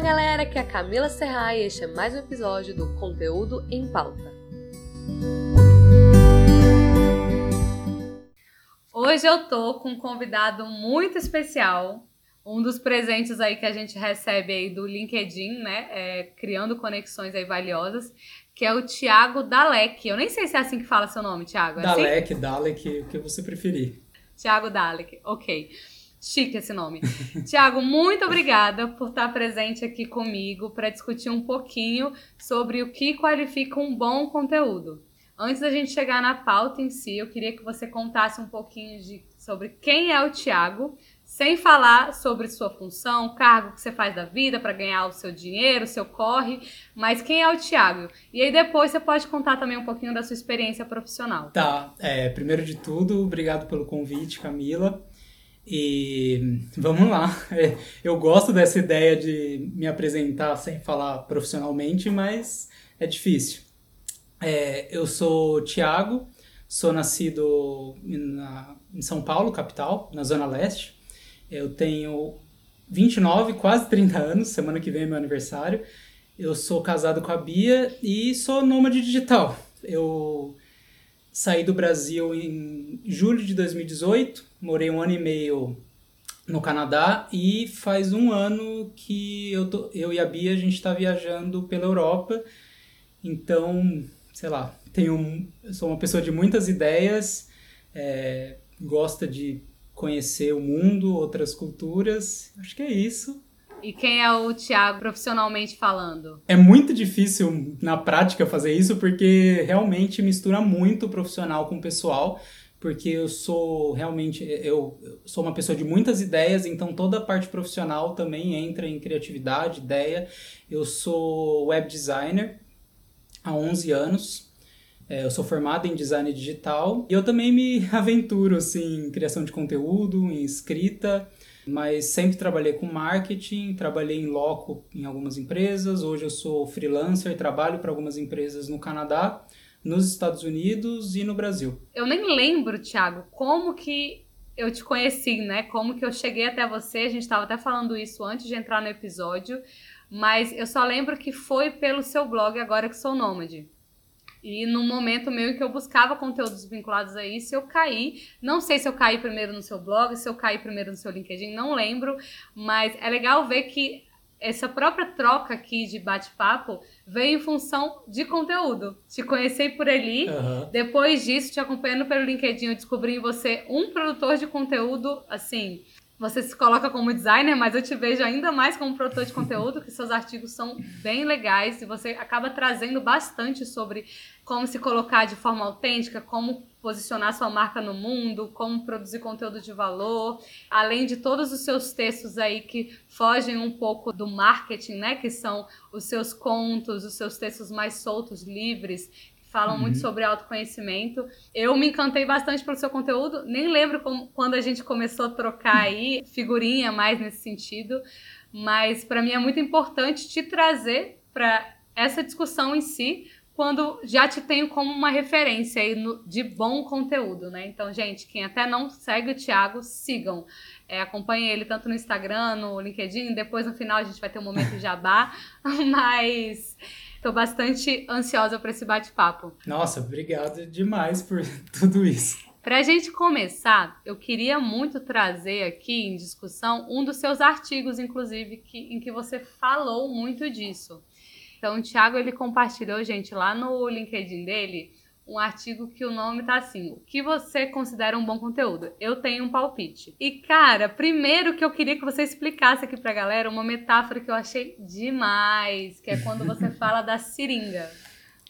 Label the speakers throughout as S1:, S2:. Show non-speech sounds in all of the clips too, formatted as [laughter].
S1: Fala galera, aqui é a Camila Serra e este é mais um episódio do Conteúdo em Pauta. Hoje eu tô com um convidado muito especial, um dos presentes aí que a gente recebe aí do LinkedIn, né, é, criando conexões aí valiosas, que é o Thiago Dalek. Eu nem sei se é assim que fala seu nome, Thiago. É
S2: Dalek,
S1: assim?
S2: Dalek, o que você preferir.
S1: Thiago Dalek, ok. Chique esse nome. [laughs] Tiago, muito obrigada por estar presente aqui comigo para discutir um pouquinho sobre o que qualifica um bom conteúdo. Antes da gente chegar na pauta em si, eu queria que você contasse um pouquinho de, sobre quem é o Tiago, sem falar sobre sua função, cargo que você faz da vida para ganhar o seu dinheiro, o seu corre, mas quem é o Tiago? E aí depois você pode contar também um pouquinho da sua experiência profissional.
S2: Tá, é, primeiro de tudo, obrigado pelo convite, Camila. E vamos lá. É, eu gosto dessa ideia de me apresentar sem falar profissionalmente, mas é difícil. É, eu sou Tiago, sou nascido na, em São Paulo, capital, na Zona Leste. Eu tenho 29, quase 30 anos, semana que vem é meu aniversário. Eu sou casado com a Bia e sou nômade digital. Eu saí do Brasil em julho de 2018, morei um ano e meio no Canadá e faz um ano que eu, tô, eu e a Bia a gente está viajando pela Europa. Então, sei lá, tenho, sou uma pessoa de muitas ideias, é, gosta de conhecer o mundo, outras culturas. Acho que é isso.
S1: E quem é o Thiago profissionalmente falando?
S2: É muito difícil na prática fazer isso porque realmente mistura muito o profissional com o pessoal, porque eu sou realmente eu sou uma pessoa de muitas ideias, então toda a parte profissional também entra em criatividade, ideia. Eu sou web designer há 11 anos. É, eu sou formado em design digital e eu também me [laughs] aventuro assim, em criação de conteúdo, em escrita mas sempre trabalhei com marketing, trabalhei em loco em algumas empresas. Hoje eu sou freelancer, trabalho para algumas empresas no Canadá, nos Estados Unidos e no Brasil.
S1: Eu nem lembro, Thiago, como que eu te conheci, né? Como que eu cheguei até você. A gente estava até falando isso antes de entrar no episódio, mas eu só lembro que foi pelo seu blog agora que sou nômade. E no momento em que eu buscava conteúdos vinculados a isso, eu caí. Não sei se eu caí primeiro no seu blog, se eu caí primeiro no seu LinkedIn, não lembro. Mas é legal ver que essa própria troca aqui de bate-papo veio em função de conteúdo. Te conheci por ali, uhum. depois disso, te acompanhando pelo LinkedIn, eu descobri em você um produtor de conteúdo, assim, você se coloca como designer, mas eu te vejo ainda mais como produtor de conteúdo, que seus artigos são bem legais e você acaba trazendo bastante sobre como se colocar de forma autêntica, como posicionar sua marca no mundo, como produzir conteúdo de valor, além de todos os seus textos aí que fogem um pouco do marketing, né, que são os seus contos, os seus textos mais soltos, livres, falam uhum. muito sobre autoconhecimento. Eu me encantei bastante pelo seu conteúdo, nem lembro como, quando a gente começou a trocar aí figurinha mais nesse sentido, mas para mim é muito importante te trazer para essa discussão em si, quando já te tenho como uma referência aí no, de bom conteúdo, né? Então, gente, quem até não segue o Thiago, sigam. É, acompanhem ele tanto no Instagram, no LinkedIn, depois no final a gente vai ter um momento de jabá, [laughs] mas Estou bastante ansiosa para esse bate-papo.
S2: Nossa, obrigado demais por [laughs] tudo isso.
S1: Para a gente começar, eu queria muito trazer aqui em discussão um dos seus artigos, inclusive, que, em que você falou muito disso. Então, o Thiago ele compartilhou, gente, lá no LinkedIn dele, um artigo que o nome tá assim: O que você considera um bom conteúdo? Eu tenho um palpite. E, cara, primeiro que eu queria que você explicasse aqui pra galera uma metáfora que eu achei demais, que é quando você [laughs] fala da seringa.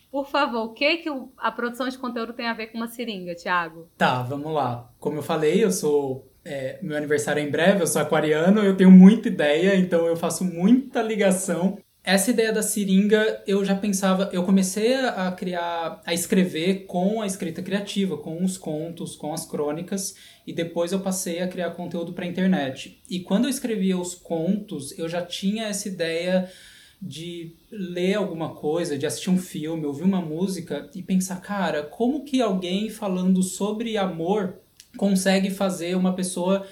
S1: Por favor, o que, que a produção de conteúdo tem a ver com uma seringa, Thiago?
S2: Tá, vamos lá. Como eu falei, eu sou. É, meu aniversário é em breve, eu sou aquariano, eu tenho muita ideia, então eu faço muita ligação essa ideia da seringa eu já pensava, eu comecei a criar, a escrever com a escrita criativa, com os contos, com as crônicas, e depois eu passei a criar conteúdo para internet. E quando eu escrevia os contos, eu já tinha essa ideia de ler alguma coisa, de assistir um filme, ouvir uma música e pensar, cara, como que alguém falando sobre amor consegue fazer uma pessoa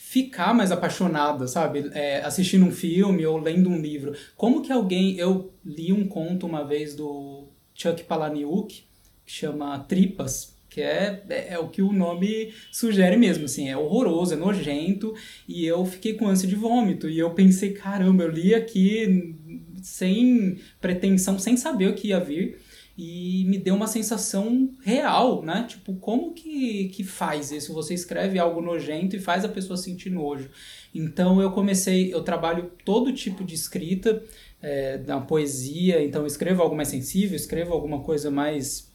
S2: ficar mais apaixonada, sabe? É, assistindo um filme ou lendo um livro. Como que alguém. Eu li um conto uma vez do Chuck Palahniuk, que chama Tripas, que é, é, é, o que o nome sugere mesmo, assim, é horroroso, é nojento, e eu fiquei com ânsia de vômito, e eu pensei, caramba, eu li aqui sem pretensão, sem saber o que ia vir, e me deu uma sensação real, né? Tipo, como que, que faz isso? Você escreve algo nojento e faz a pessoa sentir nojo. Então eu comecei, eu trabalho todo tipo de escrita, é, na poesia, então eu escrevo algo mais sensível, escrevo alguma coisa mais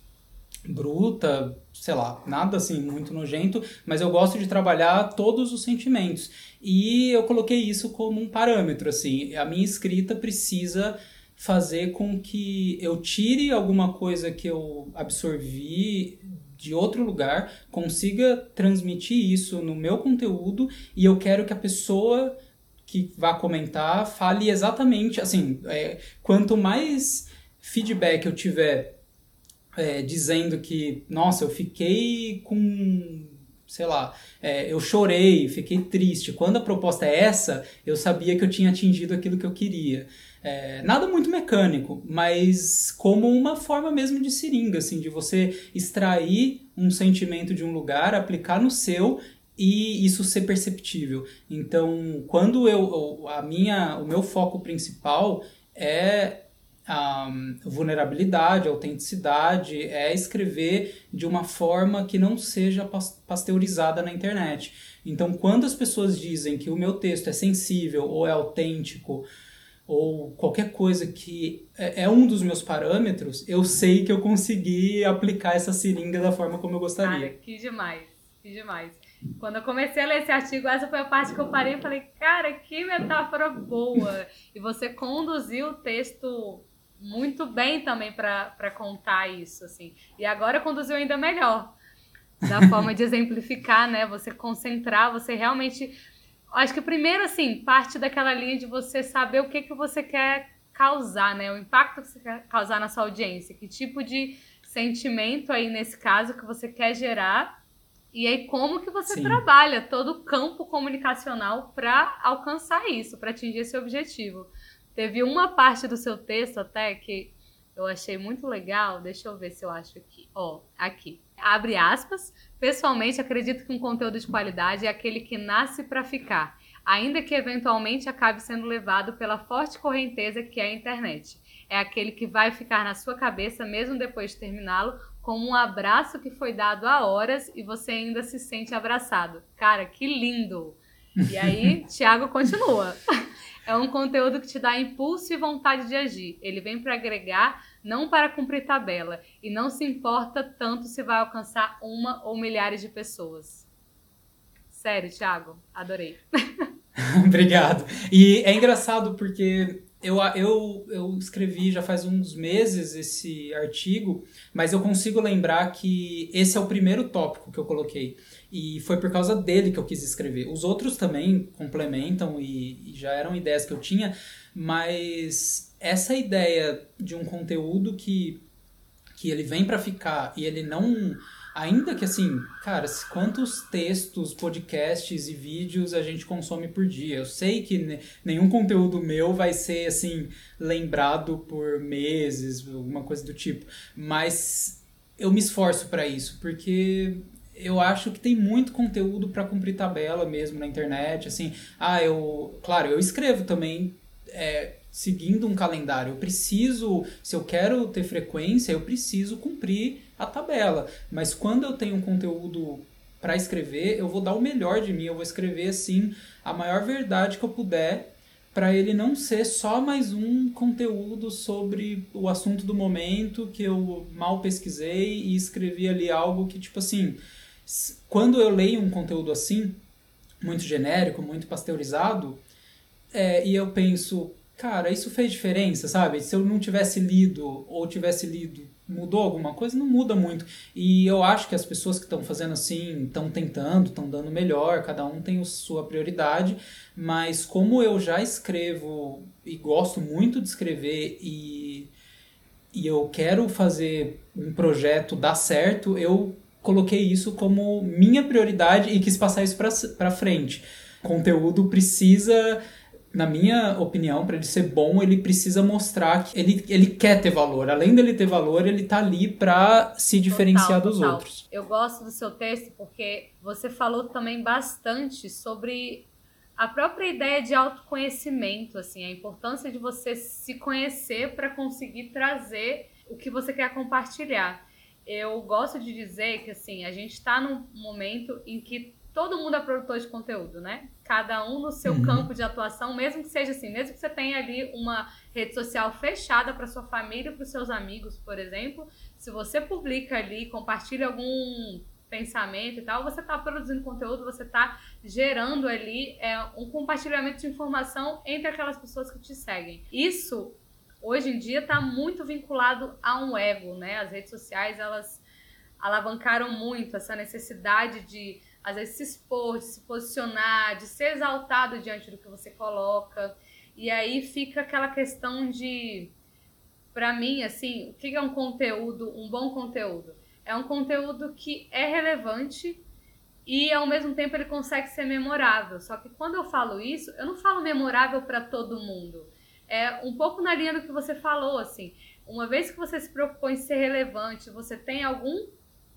S2: bruta, sei lá, nada assim muito nojento, mas eu gosto de trabalhar todos os sentimentos. E eu coloquei isso como um parâmetro, assim, a minha escrita precisa fazer com que eu tire alguma coisa que eu absorvi de outro lugar, consiga transmitir isso no meu conteúdo e eu quero que a pessoa que vá comentar fale exatamente assim, é, quanto mais feedback eu tiver é, dizendo que, nossa, eu fiquei com sei lá, é, eu chorei, fiquei triste. Quando a proposta é essa, eu sabia que eu tinha atingido aquilo que eu queria. É, nada muito mecânico, mas como uma forma mesmo de seringa, assim, de você extrair um sentimento de um lugar, aplicar no seu e isso ser perceptível. Então, quando eu a minha o meu foco principal é a vulnerabilidade, a autenticidade, é escrever de uma forma que não seja pasteurizada na internet. Então, quando as pessoas dizem que o meu texto é sensível ou é autêntico, ou qualquer coisa que é, é, um dos meus parâmetros, eu sei que eu consegui aplicar essa seringa da forma como eu gostaria.
S1: Cara, que demais, que demais. Quando eu comecei a ler esse artigo, essa foi a parte que eu parei e falei, cara, que metáfora boa! E você conduziu o texto muito bem também para contar isso, assim. E agora conduziu ainda melhor. Da forma de [laughs] exemplificar, né? Você concentrar, você realmente Acho que primeiro, assim, parte daquela linha de você saber o que, que você quer causar, né? O impacto que você quer causar na sua audiência. Que tipo de sentimento aí, nesse caso, que você quer gerar. E aí, como que você Sim. trabalha todo o campo comunicacional para alcançar isso, para atingir esse objetivo. Teve uma parte do seu texto até que eu achei muito legal. Deixa eu ver se eu acho aqui. Ó, aqui. Abre aspas. Pessoalmente, acredito que um conteúdo de qualidade é aquele que nasce para ficar, ainda que eventualmente acabe sendo levado pela forte correnteza que é a internet. É aquele que vai ficar na sua cabeça mesmo depois de terminá-lo, como um abraço que foi dado há horas e você ainda se sente abraçado. Cara, que lindo! E aí, [laughs] Thiago continua. [laughs] É um conteúdo que te dá impulso e vontade de agir. Ele vem para agregar não para cumprir tabela, e não se importa tanto se vai alcançar uma ou milhares de pessoas. Sério, Thiago, adorei. [laughs]
S2: Obrigado. E é engraçado porque eu, eu, eu escrevi já faz uns meses esse artigo, mas eu consigo lembrar que esse é o primeiro tópico que eu coloquei. E foi por causa dele que eu quis escrever. Os outros também complementam e, e já eram ideias que eu tinha, mas essa ideia de um conteúdo que, que ele vem para ficar e ele não. Ainda que assim, cara, quantos textos, podcasts e vídeos a gente consome por dia? Eu sei que nenhum conteúdo meu vai ser assim, lembrado por meses, alguma coisa do tipo, mas eu me esforço para isso, porque eu acho que tem muito conteúdo para cumprir tabela mesmo na internet, assim. Ah, eu, claro, eu escrevo também é, seguindo um calendário. Eu preciso, se eu quero ter frequência, eu preciso cumprir a tabela. Mas quando eu tenho um conteúdo para escrever, eu vou dar o melhor de mim, eu vou escrever assim a maior verdade que eu puder para ele não ser só mais um conteúdo sobre o assunto do momento que eu mal pesquisei e escrevi ali algo que tipo assim, quando eu leio um conteúdo assim, muito genérico, muito pasteurizado, é, e eu penso, cara, isso fez diferença, sabe? Se eu não tivesse lido ou tivesse lido, mudou alguma coisa? Não muda muito. E eu acho que as pessoas que estão fazendo assim, estão tentando, estão dando melhor, cada um tem a sua prioridade, mas como eu já escrevo e gosto muito de escrever e, e eu quero fazer um projeto dar certo, eu coloquei isso como minha prioridade e quis passar isso para frente. conteúdo precisa na minha opinião, para ele ser bom, ele precisa mostrar que ele, ele quer ter valor. Além dele ter valor, ele tá ali para se diferenciar total, dos total. outros.
S1: Eu gosto do seu texto porque você falou também bastante sobre a própria ideia de autoconhecimento, assim, a importância de você se conhecer para conseguir trazer o que você quer compartilhar. Eu gosto de dizer que assim, a gente está num momento em que todo mundo é produtor de conteúdo, né? Cada um no seu uhum. campo de atuação, mesmo que seja assim, mesmo que você tenha ali uma rede social fechada para sua família, para os seus amigos, por exemplo, se você publica ali, compartilha algum pensamento e tal, você está produzindo conteúdo, você está gerando ali é, um compartilhamento de informação entre aquelas pessoas que te seguem. Isso hoje em dia está muito vinculado a um ego, né? As redes sociais elas alavancaram muito essa necessidade de às vezes se expor, de se posicionar, de ser exaltado diante do que você coloca. E aí fica aquela questão de, para mim, assim, o que é um conteúdo, um bom conteúdo? É um conteúdo que é relevante e ao mesmo tempo ele consegue ser memorável. Só que quando eu falo isso, eu não falo memorável para todo mundo. É um pouco na linha do que você falou, assim. Uma vez que você se propõe em ser relevante, você tem algum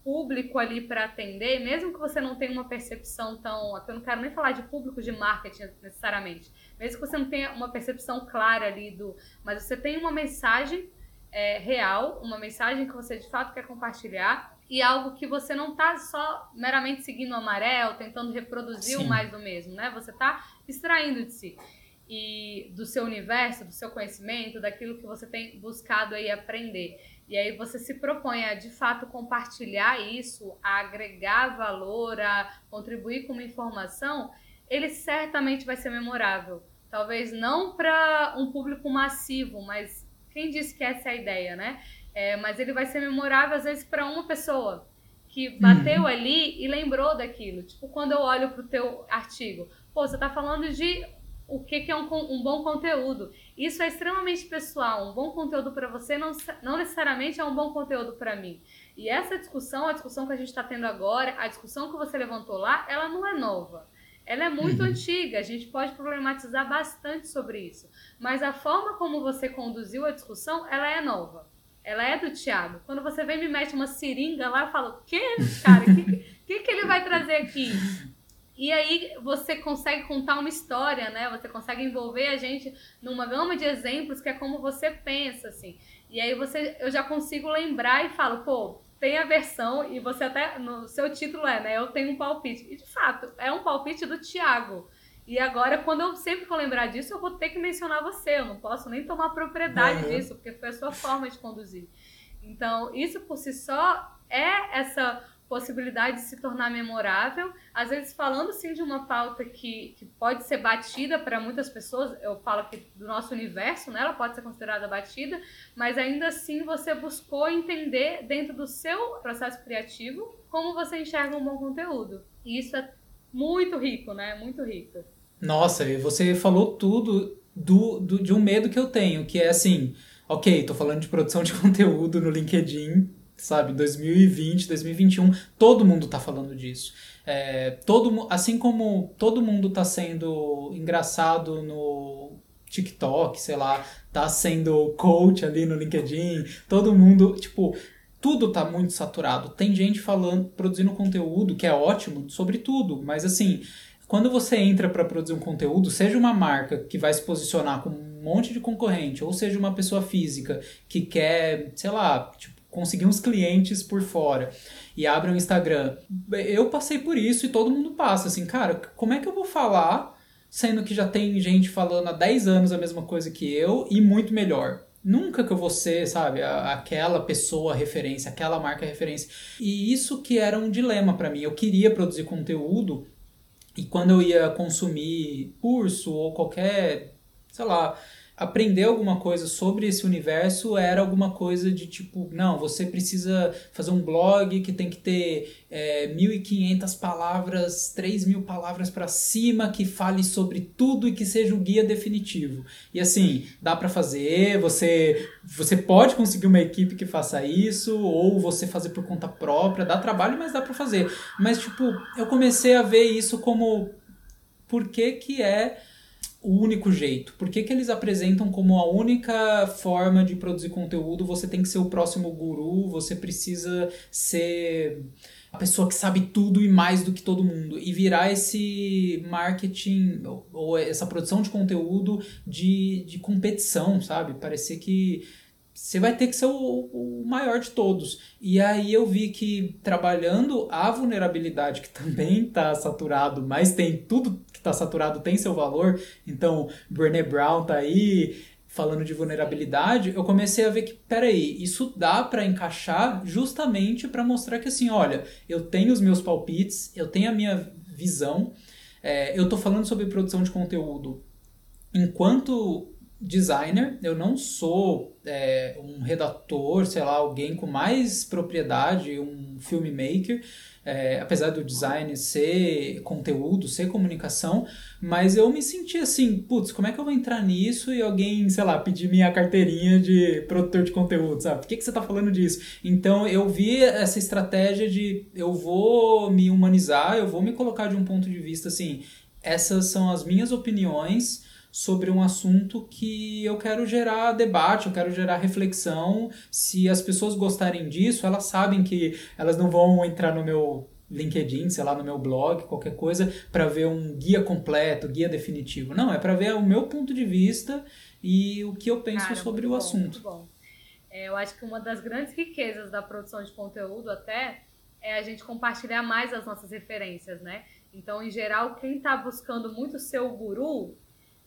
S1: público ali para atender, mesmo que você não tenha uma percepção tão. Eu não quero nem falar de público de marketing necessariamente, mesmo que você não tenha uma percepção clara ali do. Mas você tem uma mensagem é, real, uma mensagem que você de fato quer compartilhar e algo que você não está só meramente seguindo o amarelo, tentando reproduzir Sim. o mais do mesmo, né? Você está extraindo de si e do seu universo, do seu conhecimento, daquilo que você tem buscado aí aprender e aí você se propõe a de fato compartilhar isso, a agregar valor, a contribuir com uma informação, ele certamente vai ser memorável. Talvez não para um público massivo, mas quem disse que essa é a ideia, né? É, mas ele vai ser memorável às vezes para uma pessoa que bateu uhum. ali e lembrou daquilo. Tipo, quando eu olho para o teu artigo, pô, você está falando de o que, que é um, um, bom conteúdo. Isso é extremamente pessoal. Um bom conteúdo para você não, não necessariamente é um bom conteúdo para mim. E essa discussão, a discussão que a gente está tendo agora, a discussão que você levantou lá, ela não é nova. Ela é muito uhum. antiga, a gente pode problematizar bastante sobre isso. Mas a forma como você conduziu a discussão, ela é nova. Ela é do Thiago. Quando você vem e me mete uma seringa lá, eu falo, o quê, cara? O que, que, que ele vai trazer aqui? E aí você consegue contar uma história, né? Você consegue envolver a gente numa gama de exemplos que é como você pensa, assim. E aí você, eu já consigo lembrar e falo, pô, tem a versão, e você até, no seu título é, né? Eu tenho um palpite. E de fato, é um palpite do Tiago. E agora, quando eu sempre for lembrar disso, eu vou ter que mencionar você. Eu não posso nem tomar propriedade uhum. disso, porque foi a sua forma de conduzir. Então, isso por si só é essa possibilidade de se tornar memorável, às vezes falando sim de uma pauta que, que pode ser batida para muitas pessoas, eu falo aqui do nosso universo, né? ela pode ser considerada batida, mas ainda assim você buscou entender dentro do seu processo criativo como você enxerga um bom conteúdo. E isso é muito rico, né? Muito rico.
S2: Nossa, você falou tudo do, do, de um medo que eu tenho, que é assim, ok, tô falando de produção de [laughs] conteúdo no LinkedIn, sabe? 2020, 2021, todo mundo tá falando disso. É, todo, assim como todo mundo tá sendo engraçado no TikTok, sei lá, tá sendo coach ali no LinkedIn, todo mundo, tipo, tudo tá muito saturado. Tem gente falando, produzindo conteúdo que é ótimo sobre tudo, mas assim, quando você entra para produzir um conteúdo, seja uma marca que vai se posicionar com um monte de concorrente, ou seja uma pessoa física que quer, sei lá, tipo, conseguir uns clientes por fora e abre um Instagram. Eu passei por isso e todo mundo passa. Assim, cara, como é que eu vou falar sendo que já tem gente falando há 10 anos a mesma coisa que eu e muito melhor? Nunca que eu vou ser, sabe, aquela pessoa referência, aquela marca referência. E isso que era um dilema para mim. Eu queria produzir conteúdo e quando eu ia consumir curso ou qualquer, sei lá, aprender alguma coisa sobre esse universo era alguma coisa de tipo, não, você precisa fazer um blog que tem que ter é, 1.500 palavras, 3.000 palavras para cima, que fale sobre tudo e que seja o guia definitivo. E assim, dá para fazer, você, você pode conseguir uma equipe que faça isso, ou você fazer por conta própria, dá trabalho, mas dá para fazer. Mas tipo, eu comecei a ver isso como por que, que é o único jeito? Por que, que eles apresentam como a única forma de produzir conteúdo? Você tem que ser o próximo guru, você precisa ser a pessoa que sabe tudo e mais do que todo mundo e virar esse marketing ou essa produção de conteúdo de, de competição, sabe? Parecer que você vai ter que ser o, o, maior de todos. E aí eu vi que trabalhando a vulnerabilidade, que também está saturado, mas tem tudo está saturado tem seu valor. Então, Brené Brown tá aí falando de vulnerabilidade, eu comecei a ver que, peraí, isso dá para encaixar justamente para mostrar que assim, olha, eu tenho os meus palpites, eu tenho a minha visão, é, eu tô falando sobre produção de conteúdo enquanto designer, eu não sou é, um redator, sei lá, alguém com mais propriedade, um filmmaker, é, apesar do design ser conteúdo, ser comunicação, mas eu me senti assim, putz, como é que eu vou entrar nisso e alguém, sei lá, pedir minha carteirinha de produtor de conteúdo, sabe? Por que, que você está falando disso? Então eu vi essa estratégia de eu vou me humanizar, eu vou me colocar de um ponto de vista assim, essas são as minhas opiniões sobre um assunto que eu quero gerar debate, eu quero gerar reflexão. Se as pessoas gostarem disso, elas sabem que elas não vão entrar no meu LinkedIn, sei lá, no meu blog, qualquer coisa, para ver um guia completo, guia definitivo. Não, é para ver o meu ponto de vista e o que eu penso Cara, sobre o bom, assunto.
S1: bom. É, eu acho que uma das grandes riquezas da produção de conteúdo até é a gente compartilhar mais as nossas referências, né? Então, em geral, quem está buscando muito ser o guru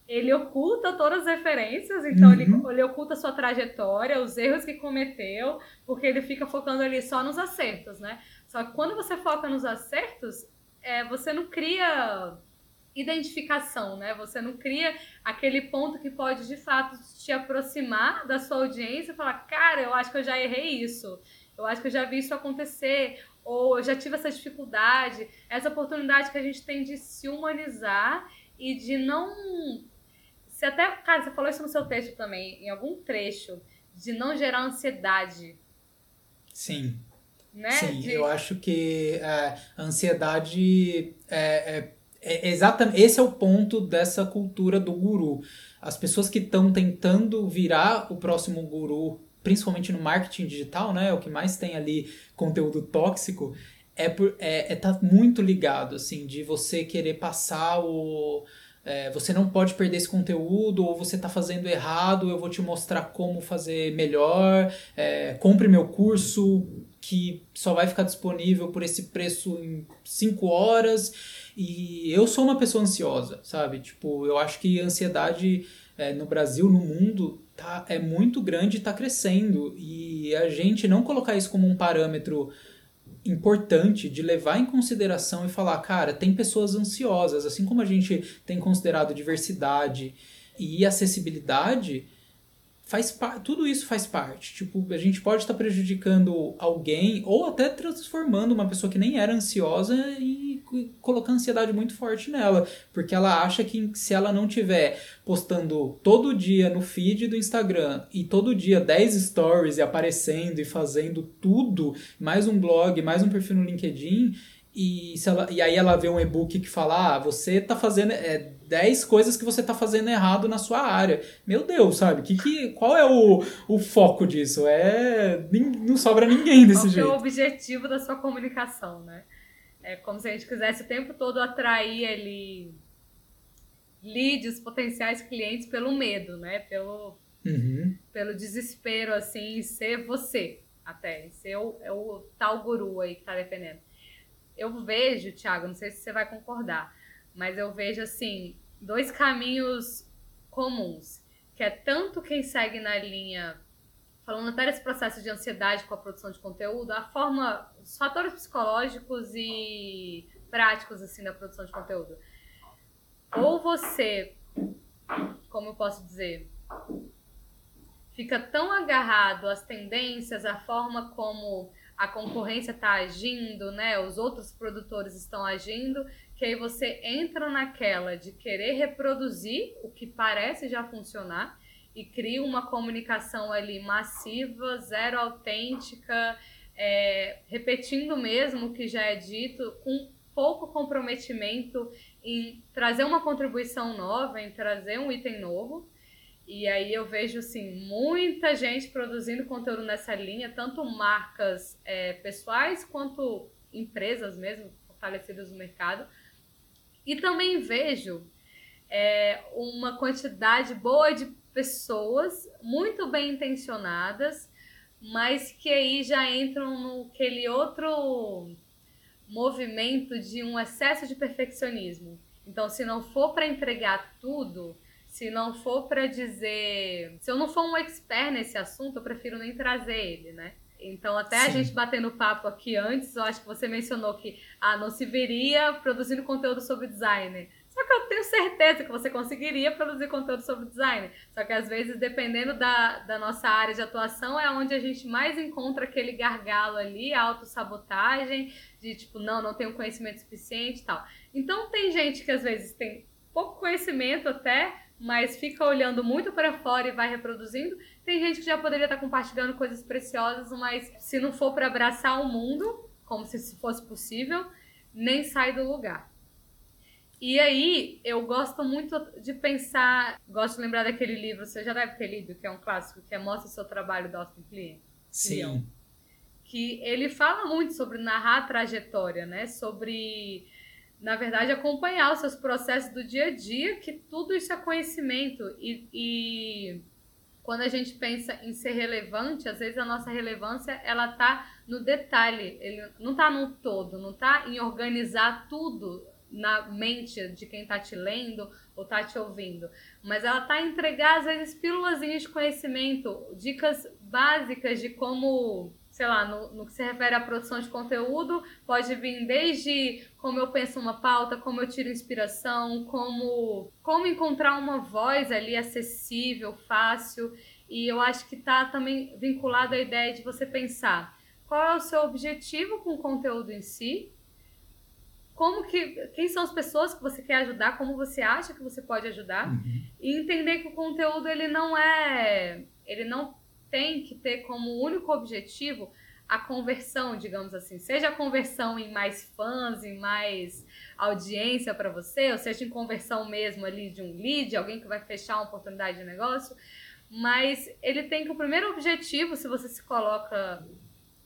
S1: ele oculta todas as referências, então uhum. ele, ele oculta a sua trajetória, os erros que cometeu, porque ele fica focando ali só nos acertos, né? Só que quando você foca nos acertos, é, você não cria identificação, né? Você não cria aquele ponto que pode de fato te aproximar da sua audiência e falar, cara, eu acho que eu já errei isso, eu acho que eu já vi isso acontecer, ou eu já tive essa dificuldade, essa oportunidade que a gente tem de se humanizar e de não você até, cara, você falou isso no seu texto também, em algum trecho, de não gerar ansiedade.
S2: Sim. Né? Sim, de... eu acho que é, a ansiedade é, é, é, exatamente esse é o ponto dessa cultura do guru. As pessoas que estão tentando virar o próximo guru, principalmente no marketing digital, né, o que mais tem ali conteúdo tóxico, é por é, é tá muito ligado assim de você querer passar o é, você não pode perder esse conteúdo, ou você está fazendo errado, eu vou te mostrar como fazer melhor. É, compre meu curso que só vai ficar disponível por esse preço em 5 horas. E eu sou uma pessoa ansiosa, sabe? Tipo, eu acho que a ansiedade é, no Brasil, no mundo, tá, é muito grande e está crescendo. E a gente não colocar isso como um parâmetro importante de levar em consideração e falar, cara, tem pessoas ansiosas, assim como a gente tem considerado diversidade e acessibilidade, faz tudo isso faz parte. Tipo, a gente pode estar prejudicando alguém ou até transformando uma pessoa que nem era ansiosa e colocar ansiedade muito forte nela, porque ela acha que se ela não tiver postando todo dia no feed do Instagram e todo dia 10 stories e aparecendo e fazendo tudo, mais um blog, mais um perfil no LinkedIn, e, se ela, e aí ela vê um e-book que fala, ah, você tá fazendo é, 10 coisas que você tá fazendo errado na sua área. Meu Deus, sabe? Que, que, qual é o, o foco disso? É. Não sobra ninguém desse
S1: qual
S2: jeito.
S1: Qual é o objetivo da sua comunicação, né? É como se a gente quisesse o tempo todo atrair ali leads, potenciais clientes pelo medo, né? Pelo, uhum. pelo desespero, assim, ser você até. Ser o, é o tal guru aí que tá defendendo eu vejo, Thiago, não sei se você vai concordar, mas eu vejo assim, dois caminhos comuns, que é tanto quem segue na linha falando até desse processo de ansiedade com a produção de conteúdo, a forma, os fatores psicológicos e práticos assim da produção de conteúdo. Ou você, como eu posso dizer, fica tão agarrado às tendências, à forma como a concorrência está agindo, né? Os outros produtores estão agindo, que aí você entra naquela de querer reproduzir o que parece já funcionar e cria uma comunicação ali massiva, zero autêntica, é, repetindo mesmo o que já é dito, com pouco comprometimento em trazer uma contribuição nova, em trazer um item novo. E aí eu vejo, assim, muita gente produzindo conteúdo nessa linha, tanto marcas é, pessoais quanto empresas mesmo, fortalecidas no mercado. E também vejo é, uma quantidade boa de pessoas muito bem intencionadas, mas que aí já entram naquele outro movimento de um excesso de perfeccionismo. Então, se não for para entregar tudo, se não for para dizer. Se eu não for um expert nesse assunto, eu prefiro nem trazer ele, né? Então, até Sim. a gente batendo papo aqui antes, eu acho que você mencionou que ah, não se veria produzindo conteúdo sobre designer. Só que eu tenho certeza que você conseguiria produzir conteúdo sobre design. Só que às vezes, dependendo da, da nossa área de atuação, é onde a gente mais encontra aquele gargalo ali, autossabotagem, de tipo, não, não tenho conhecimento suficiente e tal. Então tem gente que às vezes tem pouco conhecimento até, mas fica olhando muito para fora e vai reproduzindo. Tem gente que já poderia estar compartilhando coisas preciosas, mas se não for para abraçar o mundo, como se fosse possível, nem sai do lugar. E aí, eu gosto muito de pensar, gosto de lembrar daquele livro, você já deve ter lido, que é um clássico, que é Mostra o seu trabalho do Austin Kleon.
S2: Sim.
S1: Que ele fala muito sobre narrar a trajetória, né? Sobre, na verdade, acompanhar os seus processos do dia a dia, que tudo isso é conhecimento. E, e quando a gente pensa em ser relevante, às vezes a nossa relevância ela tá no detalhe, ele não tá no todo, não tá em organizar tudo na mente de quem está te lendo ou está te ouvindo, mas ela está a entregar às vezes pílulas de conhecimento, dicas básicas de como, sei lá, no, no que se refere à produção de conteúdo, pode vir desde como eu penso uma pauta, como eu tiro inspiração, como como encontrar uma voz ali acessível, fácil, e eu acho que está também vinculado à ideia de você pensar qual é o seu objetivo com o conteúdo em si, como que quem são as pessoas que você quer ajudar, como você acha que você pode ajudar. Uhum. e entender que o conteúdo ele não é, ele não tem que ter como único objetivo a conversão, digamos assim, seja a conversão em mais fãs, em mais audiência para você, ou seja em conversão mesmo ali de um lead, alguém que vai fechar uma oportunidade de negócio, mas ele tem que o primeiro objetivo, se você se coloca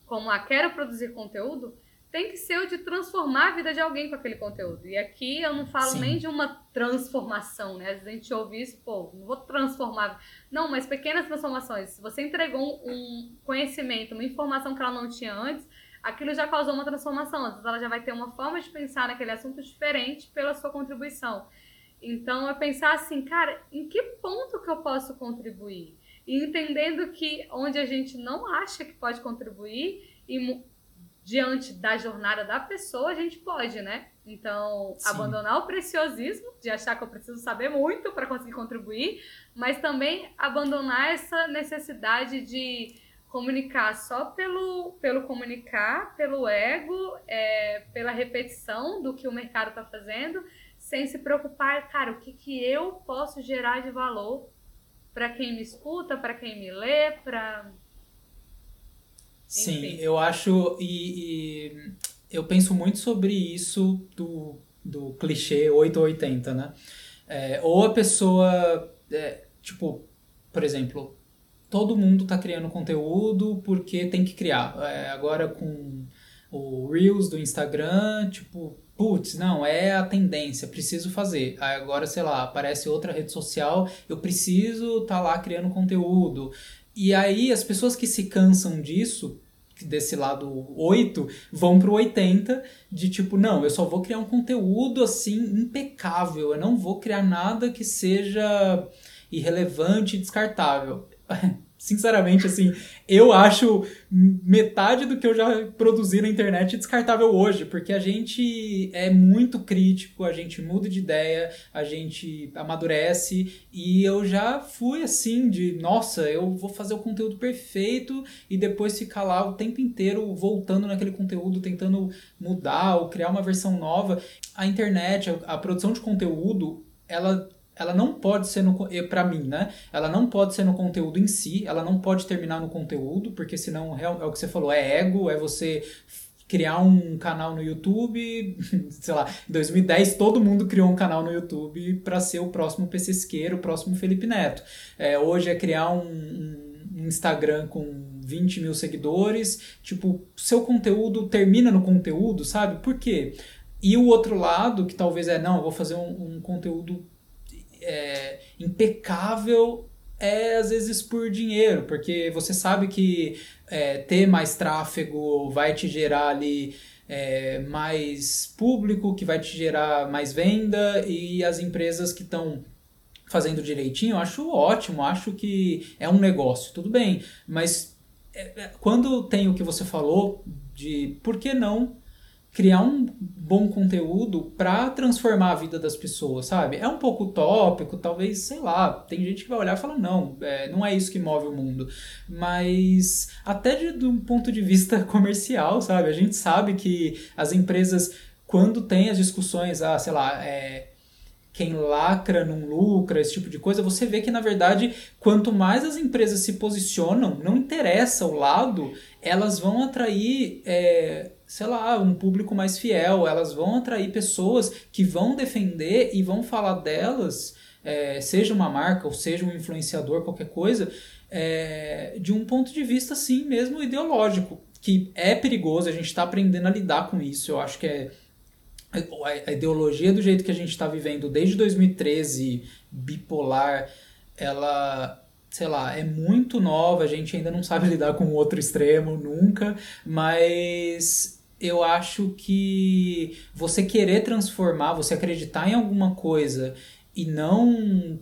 S1: como a ah, quero produzir conteúdo, tem que ser o de transformar a vida de alguém com aquele conteúdo. E aqui eu não falo Sim. nem de uma transformação, né? Às vezes a gente ouve isso, pô, não vou transformar. Não, mas pequenas transformações. Se você entregou um conhecimento, uma informação que ela não tinha antes, aquilo já causou uma transformação. Às vezes ela já vai ter uma forma de pensar naquele assunto diferente pela sua contribuição. Então é pensar assim, cara, em que ponto que eu posso contribuir? E entendendo que onde a gente não acha que pode contribuir e diante da jornada da pessoa, a gente pode, né? Então, Sim. abandonar o preciosismo de achar que eu preciso saber muito para conseguir contribuir, mas também abandonar essa necessidade de comunicar só pelo, pelo comunicar, pelo ego, é, pela repetição do que o mercado está fazendo, sem se preocupar, cara, o que, que eu posso gerar de valor para quem me escuta, para quem me lê, para
S2: Sim, Enfim. eu acho. E, e, eu penso muito sobre isso do, do clichê 880, né? É, ou a pessoa. É, tipo, por exemplo, todo mundo tá criando conteúdo porque tem que criar. É, agora com o Reels do Instagram, tipo, putz, não, é a tendência, preciso fazer. Aí agora, sei lá, aparece outra rede social, eu preciso estar tá lá criando conteúdo. E aí as pessoas que se cansam disso, desse lado 8, vão pro 80, de tipo, não, eu só vou criar um conteúdo assim impecável, eu não vou criar nada que seja irrelevante e descartável. [laughs] sinceramente, assim, eu acho metade do que eu já produzi na internet descartável hoje, porque a gente é muito crítico, a gente muda de ideia, a gente amadurece, e eu já fui assim, de nossa, eu vou fazer o conteúdo perfeito e depois ficar lá o tempo inteiro voltando naquele conteúdo, tentando mudar ou criar uma versão nova. A internet, a, produção de conteúdo, ela ela não pode ser no para mim, né? Ela não pode ser no conteúdo em si, ela não pode terminar no conteúdo, porque senão é o que você falou, é ego, é você criar um canal no YouTube, [laughs] sei lá, em 2010 todo mundo criou um canal no YouTube para ser o próximo PC o próximo Felipe Neto. É, hoje é criar um, um Instagram com 20 mil seguidores, tipo, seu conteúdo termina no conteúdo, sabe? Por quê? E o outro lado, que talvez é, não, eu vou fazer um, um conteúdo é, impecável é às vezes por dinheiro, porque você sabe que é, ter mais tráfego vai te gerar ali é, mais público, que vai te gerar mais venda e as empresas que estão fazendo direitinho, acho ótimo, acho que é um negócio, tudo bem, mas é, é quando tem o que você falou de por que não criar um bom conteúdo para transformar a vida das pessoas, sabe? É um pouco utópico, talvez, sei lá, tem gente que vai olhar e falar, não, é, não é isso que move o mundo. Mas até de, de um ponto de vista [laughs] comercial, sabe? A gente sabe que as empresas, quando tem as discussões, ah, sei lá, é, quem lacra não lucra, esse tipo de coisa, você vê que, na verdade, quanto mais as empresas se posicionam, não interessa o lado, elas vão atrair, é, sei lá, um público mais fiel, elas vão atrair pessoas que vão defender e vão falar delas, é, seja uma marca ou seja um influenciador, qualquer coisa, é, de um ponto de vista, assim, mesmo ideológico, que é perigoso, a gente está aprendendo a lidar com isso, eu acho que é a ideologia do jeito que a gente está vivendo desde 2013, bipolar, ela, sei lá, é muito nova, a gente ainda não sabe [laughs] lidar com o outro extremo nunca, mas eu acho que você querer transformar, você acreditar em alguma coisa e não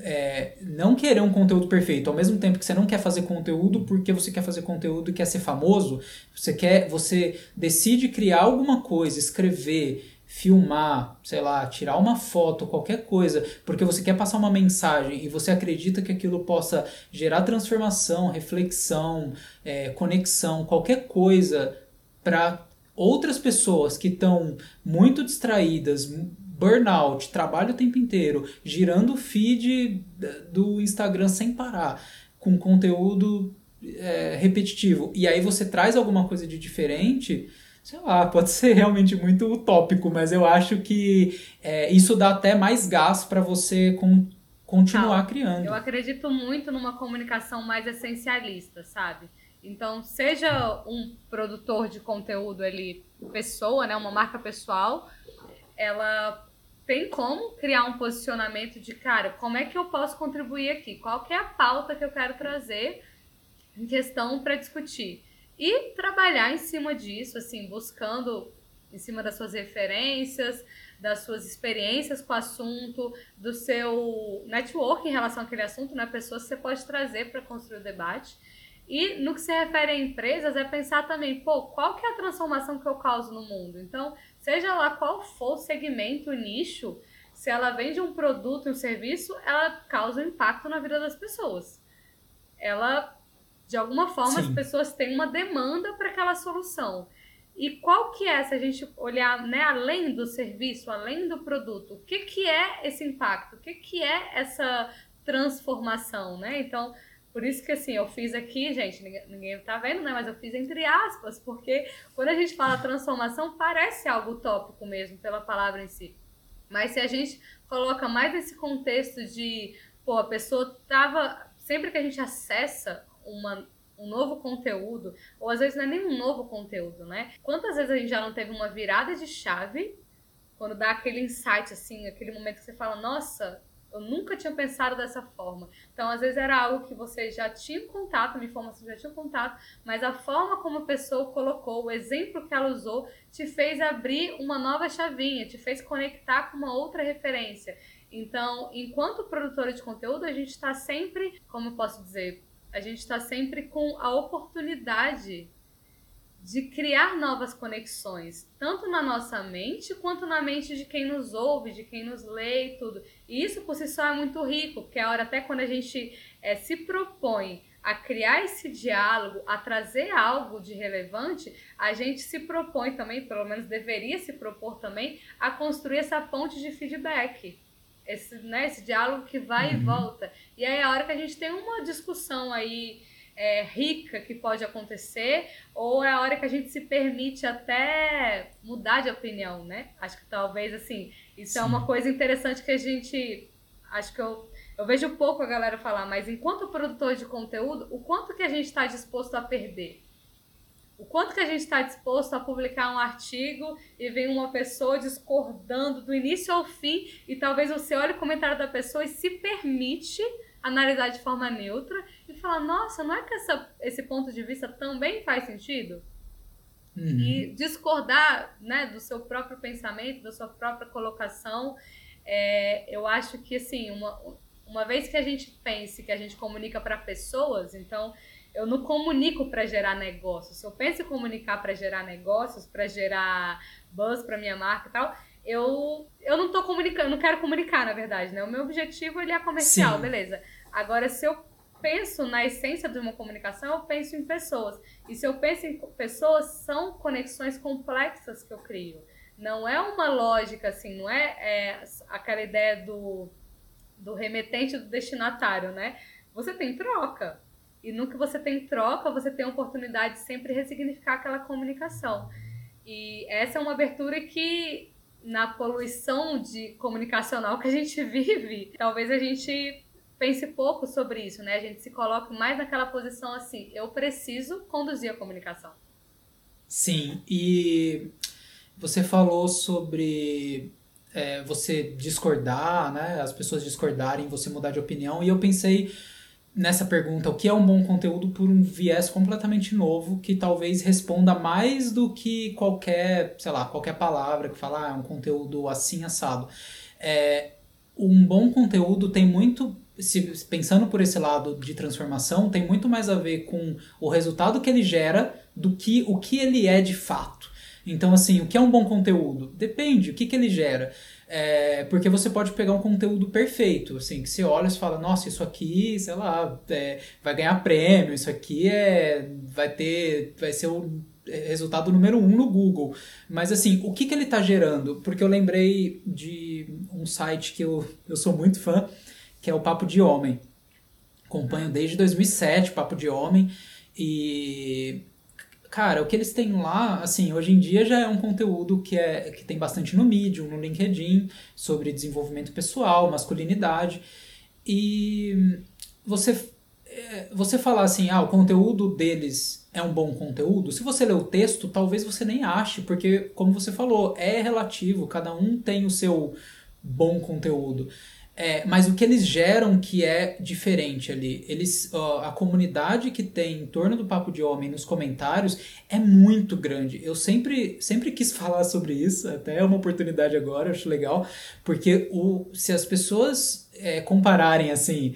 S2: é, não querer um conteúdo perfeito, ao mesmo tempo que você não quer fazer conteúdo porque você quer fazer conteúdo e quer ser famoso, você quer, você decide criar alguma coisa, escrever, filmar, sei lá, tirar uma foto, qualquer coisa, porque você quer passar uma mensagem e você acredita que aquilo possa gerar transformação, reflexão, é, conexão, qualquer coisa para outras pessoas que estão muito distraídas, burnout, trabalho o tempo inteiro, girando o feed do Instagram sem parar, com conteúdo é, repetitivo, e aí você traz alguma coisa de diferente sei lá, pode [laughs] ser realmente muito utópico, mas eu acho que é, isso dá até mais gás para você com, continuar criando.
S1: Eu acredito muito numa comunicação mais essencialista, sabe? Então, seja um produtor de conteúdo ali, pessoa, né, uma marca pessoal, ela tem como criar um posicionamento de, cara, como é que eu posso contribuir aqui? Qual que é a pauta que eu quero trazer em questão para discutir? E trabalhar em cima disso, assim, buscando em cima das suas referências, das suas experiências com o assunto, do seu network em relação àquele assunto, né? Pessoas que você pode trazer para construir o debate. E no que se refere a empresas, é pensar também, pô, qual que é a transformação que eu causo no mundo? Então, seja lá qual for o segmento, o nicho, se ela vende um produto um serviço, ela causa um impacto na vida das pessoas. Ela de alguma forma, Sim. as pessoas têm uma demanda para aquela solução. E qual que é, se a gente olhar né, além do serviço, além do produto, o que, que é esse impacto? O que, que é essa transformação, né? Então, por isso que assim, eu fiz aqui, gente, ninguém, ninguém tá vendo, né? Mas eu fiz entre aspas, porque quando a gente fala transformação, parece algo utópico mesmo, pela palavra em si. Mas se a gente coloca mais nesse contexto de, pô, a pessoa tava. Sempre que a gente acessa uma, um novo conteúdo, ou às vezes não é nem um novo conteúdo, né? Quantas vezes a gente já não teve uma virada de chave, quando dá aquele insight, assim, aquele momento que você fala, nossa, eu nunca tinha pensado dessa forma. Então, às vezes era algo que você já tinha contato, uma informação já tinha contato, mas a forma como a pessoa colocou, o exemplo que ela usou, te fez abrir uma nova chavinha, te fez conectar com uma outra referência. Então, enquanto produtora de conteúdo, a gente está sempre, como eu posso dizer, a gente está sempre com a oportunidade de criar novas conexões, tanto na nossa mente quanto na mente de quem nos ouve, de quem nos lê e tudo. E isso por si só é muito rico, porque a hora até quando a gente é, se propõe a criar esse diálogo, a trazer algo de relevante, a gente se propõe também, pelo menos deveria se propor também, a construir essa ponte de feedback esse, né, esse diálogo que vai uhum. e volta. E aí a hora que a gente tem uma discussão aí é, rica que pode acontecer, ou é a hora que a gente se permite até mudar de opinião, né? Acho que talvez, assim, isso Sim. é uma coisa interessante que a gente. Acho que eu, eu vejo pouco a galera falar, mas enquanto produtor de conteúdo, o quanto que a gente está disposto a perder? O quanto que a gente está disposto a publicar um artigo e vem uma pessoa discordando do início ao fim e talvez você olhe o comentário da pessoa e se permite analisar de forma neutra e falar, nossa, não é que essa, esse ponto de vista também faz sentido? Uhum. E discordar né, do seu próprio pensamento, da sua própria colocação, é, eu acho que assim, uma, uma vez que a gente pense que a gente comunica para pessoas, então eu não comunico para gerar negócios. Se eu penso em comunicar para gerar negócios, para gerar buzz para minha marca e tal, eu, eu não tô comunicando, não quero comunicar, na verdade, né? O meu objetivo ele é comercial, Sim. beleza. Agora, se eu penso na essência de uma comunicação, eu penso em pessoas. E se eu penso em pessoas, são conexões complexas que eu crio. Não é uma lógica assim, não é, é aquela ideia do, do remetente do destinatário, né? Você tem troca. E no que você tem troca, você tem a oportunidade de sempre ressignificar aquela comunicação. E essa é uma abertura que, na poluição de comunicacional que a gente [laughs] vive, talvez a gente pense pouco sobre isso, né? A gente se coloque mais naquela posição assim, eu preciso conduzir a comunicação.
S2: Sim, e você falou sobre é, você discordar, né? As pessoas discordarem, você mudar de opinião, e eu pensei nessa pergunta, o que é um bom conteúdo, por um viés completamente novo, que talvez responda mais do que qualquer, sei lá, qualquer palavra que fala, ah, é um conteúdo assim assado. É, um bom conteúdo tem muito se, pensando por esse lado de transformação, tem muito mais a ver com o resultado que ele gera do que o que ele é de fato. Então, assim, o que é um bom conteúdo? Depende, o que, que ele gera. É, porque você pode pegar um conteúdo perfeito, assim, que você olha e fala, nossa, isso aqui, sei lá, é, vai ganhar prêmio, isso aqui é, vai ter, vai ser o resultado número um no Google. Mas assim, o que, que ele está gerando? Porque eu lembrei de um site que eu, eu sou muito fã, que é o Papo de Homem. Acompanho desde 2007 Papo de Homem e cara, o que eles têm lá, assim, hoje em dia já é um conteúdo que é que tem bastante no Medium, no LinkedIn, sobre desenvolvimento pessoal, masculinidade. E você é, você falar assim, ah, o conteúdo deles é um bom conteúdo, se você ler o texto, talvez você nem ache, porque, como você falou, é relativo, cada um tem o seu bom conteúdo. É, mas o que eles geram que é diferente ali, eles, a comunidade que tem em torno do Papo de Homem nos comentários é muito grande. Eu sempre, sempre quis [laughs] falar sobre isso, até é uma oportunidade agora, acho legal, porque o, se as pessoas é, compararem assim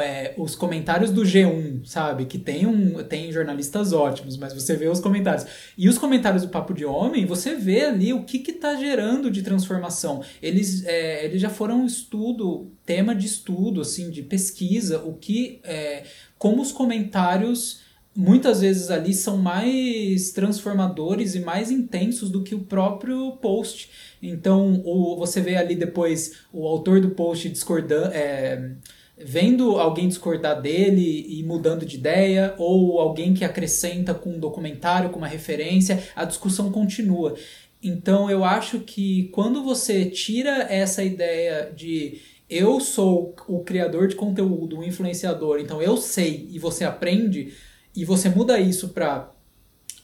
S2: é, os comentários do G1, sabe? Que tem, um, tem jornalistas ótimos, mas você vê os comentários. E os comentários do Papo de Homem, você vê ali o que que tá gerando de transformação. Eles, é, eles já foram estudo, tema de estudo, assim, de pesquisa, o que... É, como os comentários muitas vezes ali são mais transformadores e mais intensos do que o próprio post. Então, o, você vê ali depois o autor do post discordando... É, vendo alguém discordar dele e mudando de ideia, ou alguém que acrescenta com um documentário, com uma referência, a discussão continua. Então eu acho que quando você tira essa ideia de eu sou o criador de conteúdo, o influenciador, então eu sei e você aprende, e você muda isso para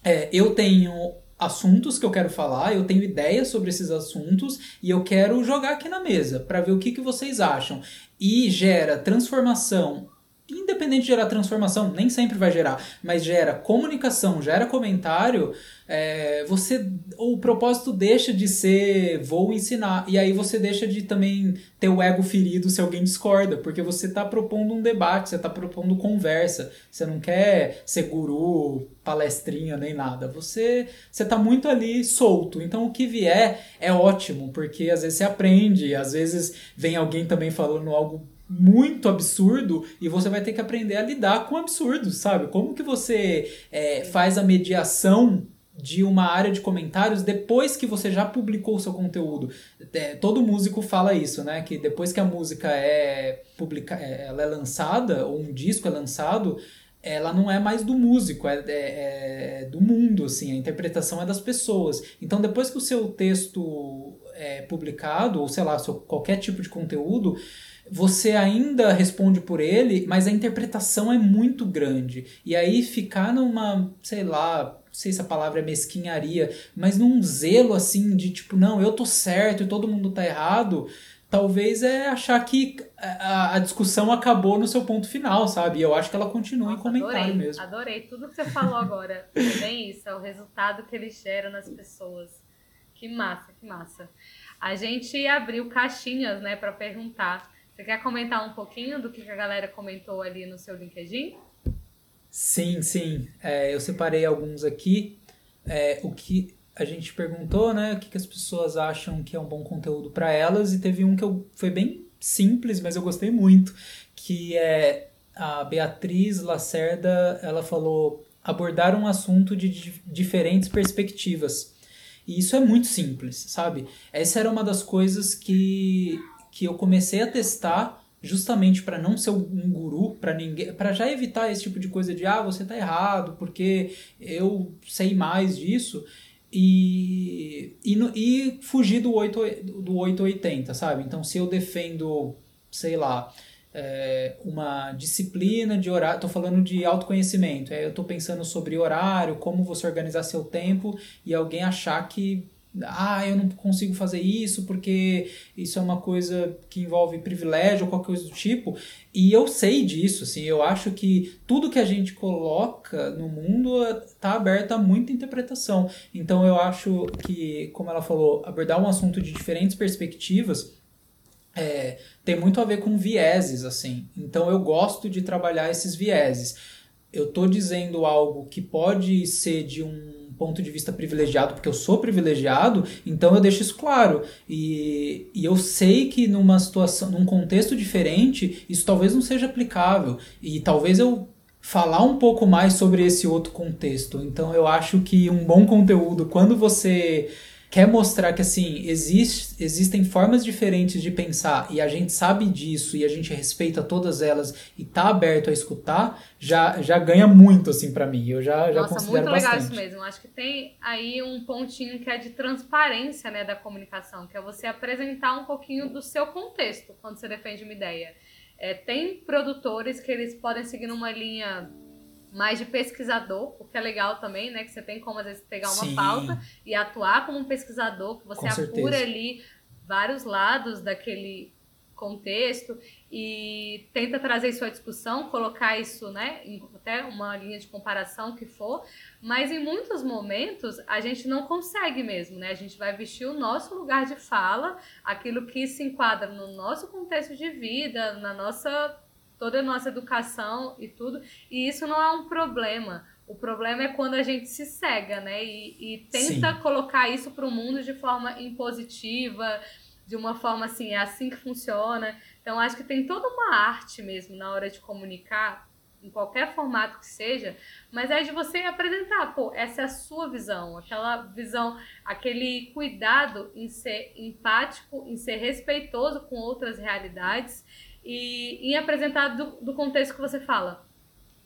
S2: é, eu tenho assuntos que eu quero falar, eu tenho ideias sobre esses assuntos e eu quero jogar aqui na mesa para ver o que, que vocês acham. E gera transformação independente de gerar transformação, nem sempre vai gerar, mas gera comunicação, gera comentário, é, você o propósito deixa de ser vou ensinar e aí você deixa de também ter o ego ferido se alguém discorda, porque você está propondo um debate, você está propondo conversa, você não quer ser guru, palestrinha nem nada, você você está muito ali solto, então o que vier é ótimo, porque às vezes você aprende, às vezes vem alguém também falando algo muito absurdo e você vai ter que aprender a lidar com absurdos, sabe? Como que você é, faz a mediação de uma área de comentários depois que você já publicou o seu conteúdo. É, todo músico fala isso, né? Que depois que a música é publica, é, ela é lançada ou um disco é lançado, ela não é mais do músico, é, é, é, do mundo, assim, a interpretação é das pessoas. Então, depois que o seu texto é publicado, ou sei lá, seu, qualquer tipo de conteúdo, você ainda responde por ele, mas a interpretação é muito grande. E aí ficar numa, sei lá, não sei se a palavra é mesquinharia, mas num zelo assim de tipo, não, eu tô certo e todo mundo tá errado, talvez é achar que a, a discussão acabou no seu ponto final, sabe? E eu acho que ela continua Nossa, em comentário
S1: adorei,
S2: mesmo.
S1: Adorei tudo que você falou agora. [laughs] É bem isso, é o resultado que ele gera nas pessoas. Que massa, que massa. A gente abriu caixinhas, né, para perguntar você quer comentar um pouquinho do que a galera comentou ali no seu LinkedIn?
S2: Sim, sim. É, eu separei alguns aqui. É, o que a gente perguntou, né? O que, que as pessoas acham que é um bom conteúdo para elas. E teve um que eu, foi bem simples, mas eu gostei muito. Que é a Beatriz Lacerda. Ela falou abordar um assunto de diferentes perspectivas. E isso é muito simples, sabe? Essa era uma das coisas que que eu comecei a testar justamente para não ser um guru para ninguém, para já evitar esse tipo de coisa de ah, você tá errado, porque eu sei mais disso. E, e, e fugir do, 8, do 880, sabe? Então, se eu defendo, sei lá, é, uma disciplina de horário, estou falando de autoconhecimento, é, eu estou pensando sobre horário, como você organizar seu tempo, e alguém achar que ah, eu não consigo fazer isso porque isso é uma coisa que envolve privilégio ou qualquer coisa do tipo. E eu sei disso, assim, eu acho que tudo que a gente coloca no mundo está aberto a muita interpretação. Então eu acho que, como ela falou, abordar um assunto de diferentes perspectivas é, tem muito a ver com vieses, assim. Então eu gosto de trabalhar esses vieses. Eu tô dizendo algo que pode ser de um ponto de vista privilegiado, porque eu sou privilegiado, então eu deixo isso claro. E, e eu sei que numa situação, num contexto diferente, isso talvez não seja aplicável. E talvez eu falar um pouco mais sobre esse outro contexto. Então eu acho que um bom conteúdo, quando você quer mostrar que assim existe, existem formas diferentes de pensar e a gente sabe disso e a gente respeita todas elas e tá aberto a escutar, já, já ganha muito assim para mim. Eu já já
S1: Nossa,
S2: considero
S1: muito legal
S2: bastante.
S1: isso mesmo. Acho que tem aí um pontinho que é de transparência, né, da comunicação, que é você apresentar um pouquinho do seu contexto quando você defende uma ideia. É, tem produtores que eles podem seguir numa linha mais de pesquisador, o que é legal também, né? Que você tem como às vezes pegar uma Sim. pauta e atuar como um pesquisador, que você Com apura certeza. ali vários lados daquele contexto e tenta trazer isso à discussão, colocar isso, né, em até uma linha de comparação que for, mas em muitos momentos a gente não consegue mesmo, né? A gente vai vestir o nosso lugar de fala, aquilo que se enquadra no nosso contexto de vida, na nossa toda a nossa educação e tudo. E isso não é um problema. O problema é quando a gente se cega, né? E, e tenta Sim. colocar isso para o mundo de forma impositiva, de uma forma assim, é assim que funciona. Então, acho que tem toda uma arte mesmo na hora de comunicar, em qualquer formato que seja, mas é de você apresentar, pô, essa é a sua visão, aquela visão, aquele cuidado em ser empático, em ser respeitoso com outras realidades e em apresentar do, do contexto que você fala.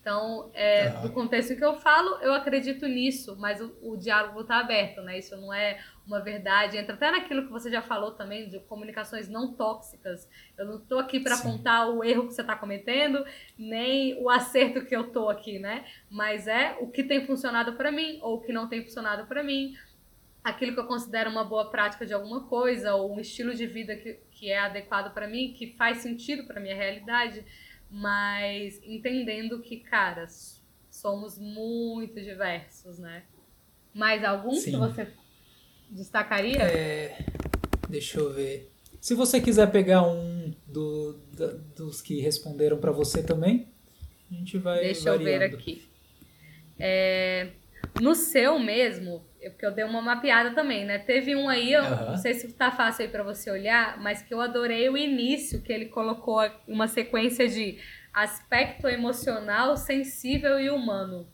S1: Então, é, do contexto que eu falo, eu acredito nisso, mas o, o diálogo está aberto, né? Isso não é uma verdade. Entra até naquilo que você já falou também, de comunicações não tóxicas. Eu não estou aqui para apontar o erro que você está cometendo, nem o acerto que eu estou aqui, né? Mas é o que tem funcionado para mim ou o que não tem funcionado para mim. Aquilo que eu considero uma boa prática de alguma coisa, ou um estilo de vida que, que é adequado para mim, que faz sentido para minha realidade, mas entendendo que, cara, somos muito diversos, né? Mais algum Sim. que você destacaria?
S2: É, deixa eu ver. Se você quiser pegar um do, da, dos que responderam para você também, a gente vai.
S1: Deixa variando. eu ver aqui. É, no seu mesmo, porque eu dei uma mapeada também, né? Teve um aí, eu uhum. não sei se tá fácil aí para você olhar, mas que eu adorei o início, que ele colocou uma sequência de aspecto emocional, sensível e humano.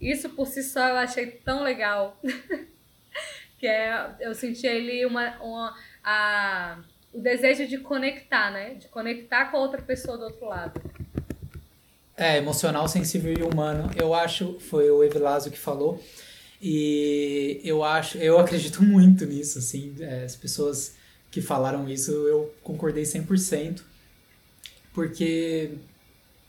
S1: Isso por si só eu achei tão legal. [laughs] que é, eu senti ali uma, uma a, o desejo de conectar, né? De conectar com a outra pessoa do outro lado.
S2: É, emocional, sensível e humano. Eu acho, foi o Evilásio que falou. E eu acho, eu acredito muito nisso, assim. É, as pessoas que falaram isso, eu concordei 100%. Porque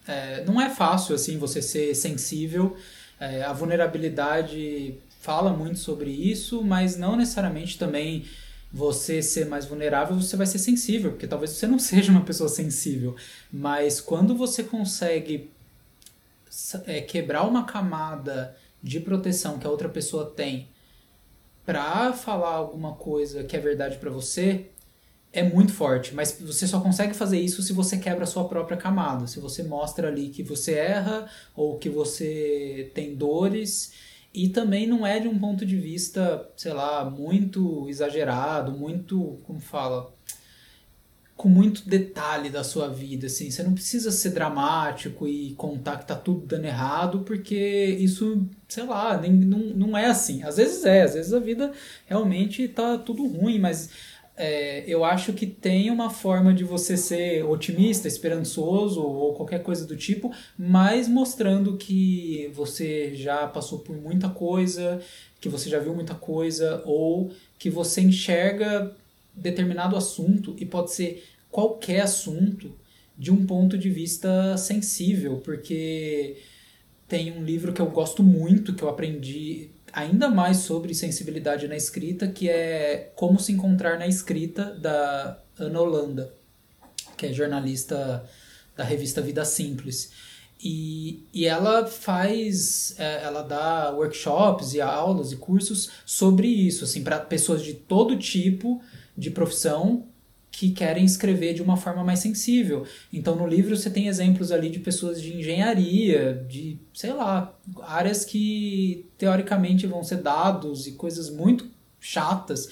S2: é, não é fácil, assim, você ser sensível. É, a vulnerabilidade fala muito sobre isso, mas não necessariamente também você ser mais vulnerável, você vai ser sensível, porque talvez você não [laughs] seja uma pessoa sensível. Mas quando você consegue é, quebrar uma camada de proteção que a outra pessoa tem para falar alguma coisa que é verdade para você, é muito forte, mas você só consegue fazer isso se você quebra a sua própria camada, se você mostra ali que você erra ou que você tem dores. E também não é de um ponto de vista, sei lá, muito exagerado, muito, como fala, com muito detalhe da sua vida, assim, você não precisa ser dramático e contar que tá tudo dando errado, porque isso, sei lá, nem, não, não é assim. Às vezes é, às vezes a vida realmente tá tudo ruim, mas é, eu acho que tem uma forma de você ser otimista, esperançoso ou qualquer coisa do tipo, mas mostrando que você já passou por muita coisa, que você já viu muita coisa, ou que você enxerga determinado assunto e pode ser qualquer assunto de um ponto de vista sensível, porque tem um livro que eu gosto muito, que eu aprendi ainda mais sobre sensibilidade na escrita, que é Como se encontrar na escrita da Ana Holanda, que é jornalista da revista Vida Simples. E, e ela faz, é, ela dá workshops e aulas e cursos sobre isso, assim, para pessoas de todo tipo de profissão que querem escrever de uma forma mais sensível. Então, no livro você tem exemplos ali de pessoas de engenharia, de, sei lá, áreas que teoricamente vão ser dados e coisas muito chatas.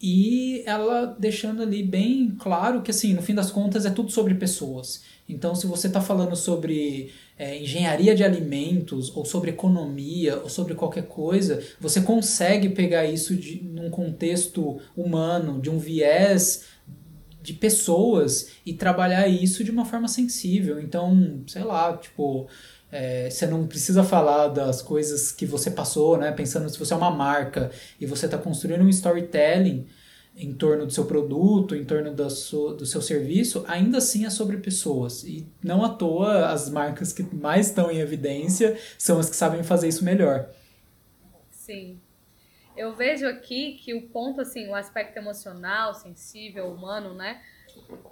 S2: E ela deixando ali bem claro que, assim, no fim das contas é tudo sobre pessoas. Então, se você está falando sobre é, engenharia de alimentos, ou sobre economia, ou sobre qualquer coisa, você consegue pegar isso de, num contexto humano, de um viés de pessoas e trabalhar isso de uma forma sensível. Então, sei lá, tipo, é, você não precisa falar das coisas que você passou, né? Pensando se você é uma marca e você está construindo um storytelling em torno do seu produto, em torno do seu, do seu serviço, ainda assim é sobre pessoas. E não à toa as marcas que mais estão em evidência são as que sabem fazer isso melhor.
S1: Sim eu vejo aqui que o ponto, assim, o aspecto emocional, sensível, humano, né?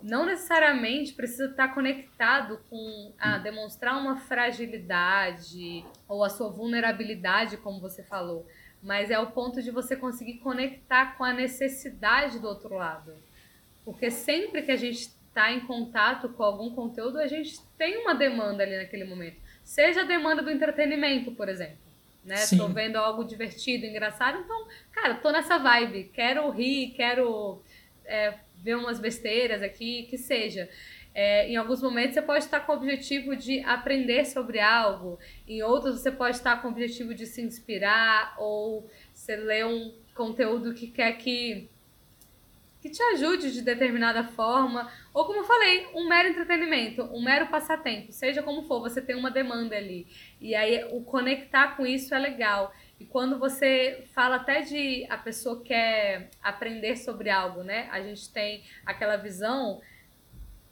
S1: Não necessariamente precisa estar conectado com a demonstrar uma fragilidade ou a sua vulnerabilidade, como você falou, mas é o ponto de você conseguir conectar com a necessidade do outro lado. Porque sempre que a gente está em contato com algum conteúdo, a gente tem uma demanda ali naquele momento. Seja a demanda do entretenimento, por exemplo né? Sim. Tô vendo algo divertido, engraçado, então, cara, tô nessa vibe. Quero rir, quero é, ver umas besteiras aqui, que seja. É, em alguns momentos você pode estar com o objetivo de aprender sobre algo, em outros você pode estar com o objetivo de se inspirar ou você lê um conteúdo que quer que que te ajude de determinada forma, ou como eu falei, um mero entretenimento, um mero passatempo, seja como for, você tem uma demanda ali. E aí o conectar com isso é legal. E quando você fala até de a pessoa quer aprender sobre algo, né? A gente tem aquela visão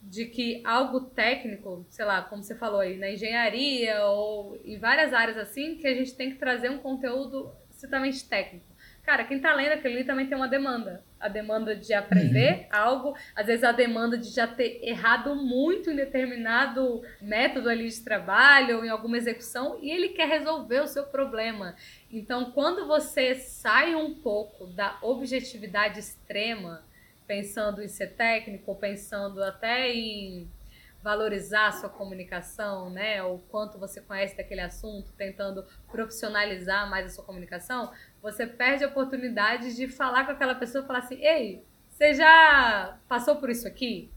S1: de que algo técnico, sei lá, como você falou aí, na engenharia ou em várias áreas assim, que a gente tem que trazer um conteúdo extremamente técnico. Cara, quem tá lendo aquilo ali também tem uma demanda. A demanda de aprender uhum. algo, às vezes a demanda de já ter errado muito em determinado método ali de trabalho ou em alguma execução e ele quer resolver o seu problema. Então, quando você sai um pouco da objetividade extrema, pensando em ser técnico, pensando até em valorizar a sua comunicação, né? O quanto você conhece daquele assunto, tentando profissionalizar mais a sua comunicação, você perde a oportunidade de falar com aquela pessoa e falar assim: ei, você já passou por isso aqui?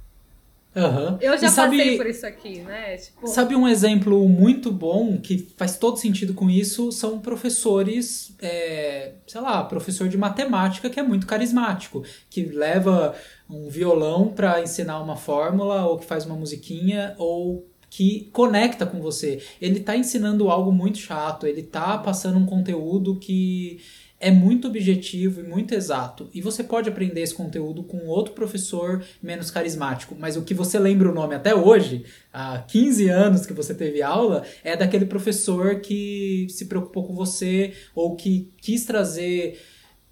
S2: Uhum.
S1: Eu já sabe, passei por isso aqui, né?
S2: Tipo... Sabe um exemplo muito bom que faz todo sentido com isso? São professores, é, sei lá, professor de matemática que é muito carismático, que leva um violão para ensinar uma fórmula, ou que faz uma musiquinha, ou que conecta com você. Ele tá ensinando algo muito chato, ele tá passando um conteúdo que é muito objetivo e muito exato. E você pode aprender esse conteúdo com outro professor menos carismático, mas o que você lembra o nome até hoje, há 15 anos que você teve aula, é daquele professor que se preocupou com você ou que quis trazer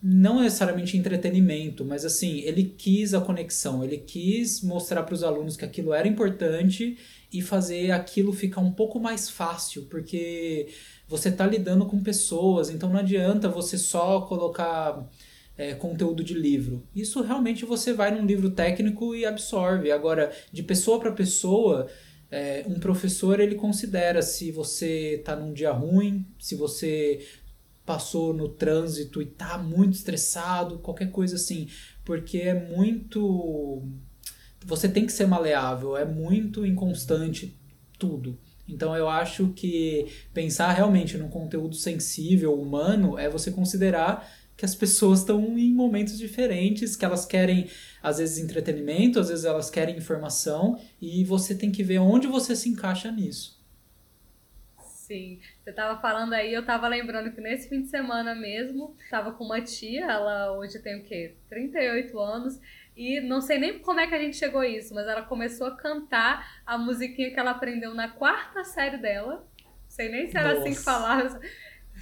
S2: não necessariamente entretenimento, mas assim, ele quis a conexão, ele quis mostrar para os alunos que aquilo era importante e fazer aquilo ficar um pouco mais fácil, porque você está lidando com pessoas, então não adianta você só colocar é, conteúdo de livro. Isso realmente você vai num livro técnico e absorve. Agora, de pessoa para pessoa, é, um professor ele considera se você está num dia ruim, se você passou no trânsito e tá muito estressado, qualquer coisa assim, porque é muito você tem que ser maleável, é muito inconstante tudo. Então eu acho que pensar realmente num conteúdo sensível, humano, é você considerar que as pessoas estão em momentos diferentes, que elas querem às vezes entretenimento, às vezes elas querem informação e você tem que ver onde você se encaixa nisso.
S1: Sim. Você tava falando aí, eu tava lembrando que nesse fim de semana mesmo, tava com uma tia, ela hoje tem o quê? 38 anos. E não sei nem como é que a gente chegou a isso, mas ela começou a cantar a musiquinha que ela aprendeu na quarta série dela. Não sei nem se era Nossa. assim que falava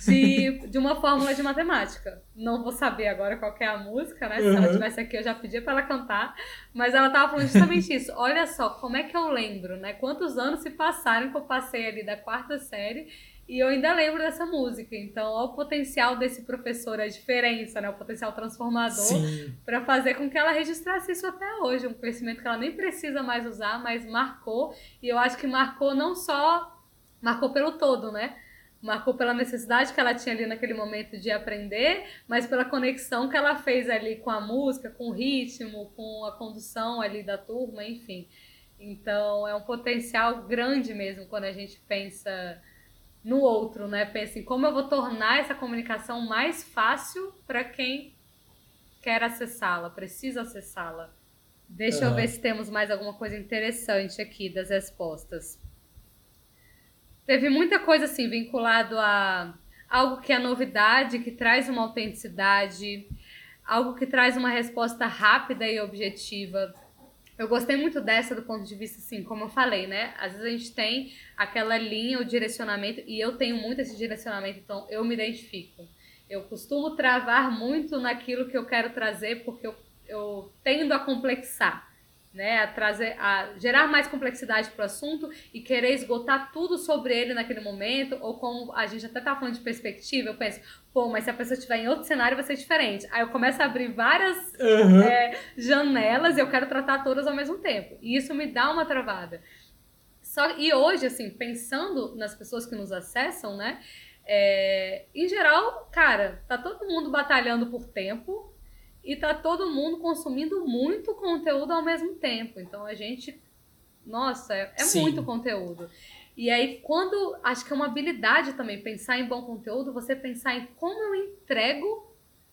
S1: de, de uma fórmula de matemática. Não vou saber agora qual é a música, né? Se uhum. ela estivesse aqui, eu já pedia para ela cantar. Mas ela tava falando justamente isso. Olha só, como é que eu lembro, né? Quantos anos se passaram que eu passei ali da quarta série e eu ainda lembro dessa música. Então, olha o potencial desse professor, a diferença, né? O potencial transformador para fazer com que ela registrasse isso até hoje. Um conhecimento que ela nem precisa mais usar, mas marcou. E eu acho que marcou não só... Marcou pelo todo, né? marcou pela necessidade que ela tinha ali naquele momento de aprender, mas pela conexão que ela fez ali com a música, com o ritmo, com a condução ali da turma, enfim. Então é um potencial grande mesmo quando a gente pensa no outro, né? Pensa em como eu vou tornar essa comunicação mais fácil para quem quer acessá-la, precisa acessá-la. Deixa uhum. eu ver se temos mais alguma coisa interessante aqui das respostas. Teve muita coisa assim vinculado a algo que é novidade, que traz uma autenticidade, algo que traz uma resposta rápida e objetiva. Eu gostei muito dessa do ponto de vista, assim, como eu falei, né? Às vezes a gente tem aquela linha, o direcionamento, e eu tenho muito esse direcionamento, então eu me identifico. Eu costumo travar muito naquilo que eu quero trazer, porque eu, eu tendo a complexar né, a trazer, a gerar mais complexidade para o assunto e querer esgotar tudo sobre ele naquele momento, ou como a gente até tá falando de perspectiva, eu penso, pô, mas se a pessoa estiver em outro cenário vai ser diferente. Aí eu começo a abrir várias uhum. é, janelas e eu quero tratar todas ao mesmo tempo. E isso me dá uma travada. Só, e hoje, assim, pensando nas pessoas que nos acessam, né, é, em geral, cara, tá todo mundo batalhando por tempo, e tá todo mundo consumindo muito conteúdo ao mesmo tempo. Então a gente. Nossa, é, é muito conteúdo. E aí, quando. Acho que é uma habilidade também pensar em bom conteúdo, você pensar em como eu entrego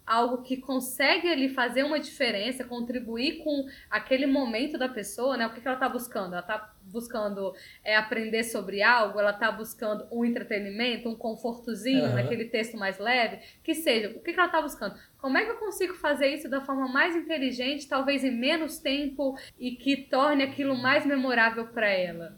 S1: algo que consegue ali fazer uma diferença, contribuir com aquele momento da pessoa, né? O que, que ela está buscando? Ela está buscando é, aprender sobre algo, ela está buscando um entretenimento, um confortozinho uhum. naquele texto mais leve, que seja. O que, que ela está buscando? Como é que eu consigo fazer isso da forma mais inteligente, talvez em menos tempo e que torne aquilo mais memorável para ela?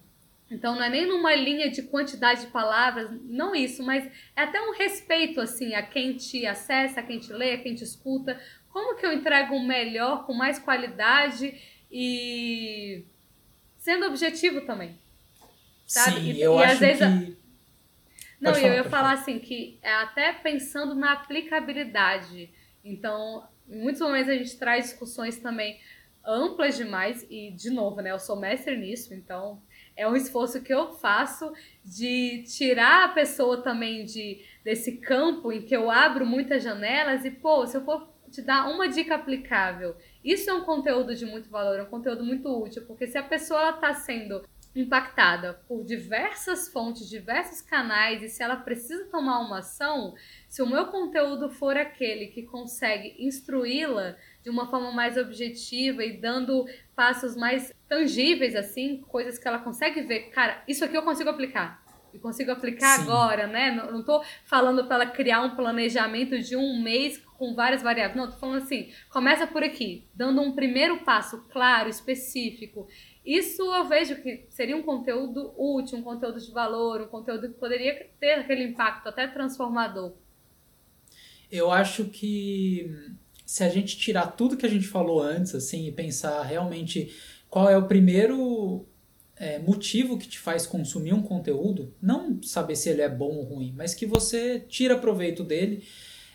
S1: Então não é nem numa linha de quantidade de palavras, não isso, mas é até um respeito assim a quem te acessa, a quem te lê, a quem te escuta. Como que eu entrego um melhor, com mais qualidade e sendo objetivo também?
S2: Sabe? Sim, e, eu e, acho às vezes, que...
S1: Não, falar, eu ia falar, falar assim que é até pensando na aplicabilidade. Então, em muitos momentos a gente traz discussões também amplas demais e de novo, né, eu sou mestre nisso, então é um esforço que eu faço de tirar a pessoa também de desse campo em que eu abro muitas janelas e, pô, se eu for te dar uma dica aplicável, isso é um conteúdo de muito valor, é um conteúdo muito útil, porque se a pessoa está sendo impactada por diversas fontes, diversos canais, e se ela precisa tomar uma ação, se o meu conteúdo for aquele que consegue instruí-la de uma forma mais objetiva e dando passos mais tangíveis, assim, coisas que ela consegue ver. Cara, isso aqui eu consigo aplicar. E consigo aplicar Sim. agora, né? Não, não tô falando para ela criar um planejamento de um mês com várias variáveis. Não, tô falando assim, começa por aqui, dando um primeiro passo claro, específico. Isso eu vejo que seria um conteúdo útil, um conteúdo de valor, um conteúdo que poderia ter aquele impacto até transformador.
S2: Eu acho que se a gente tirar tudo que a gente falou antes, assim, e pensar realmente qual é o primeiro é, motivo que te faz consumir um conteúdo, não saber se ele é bom ou ruim, mas que você tira proveito dele,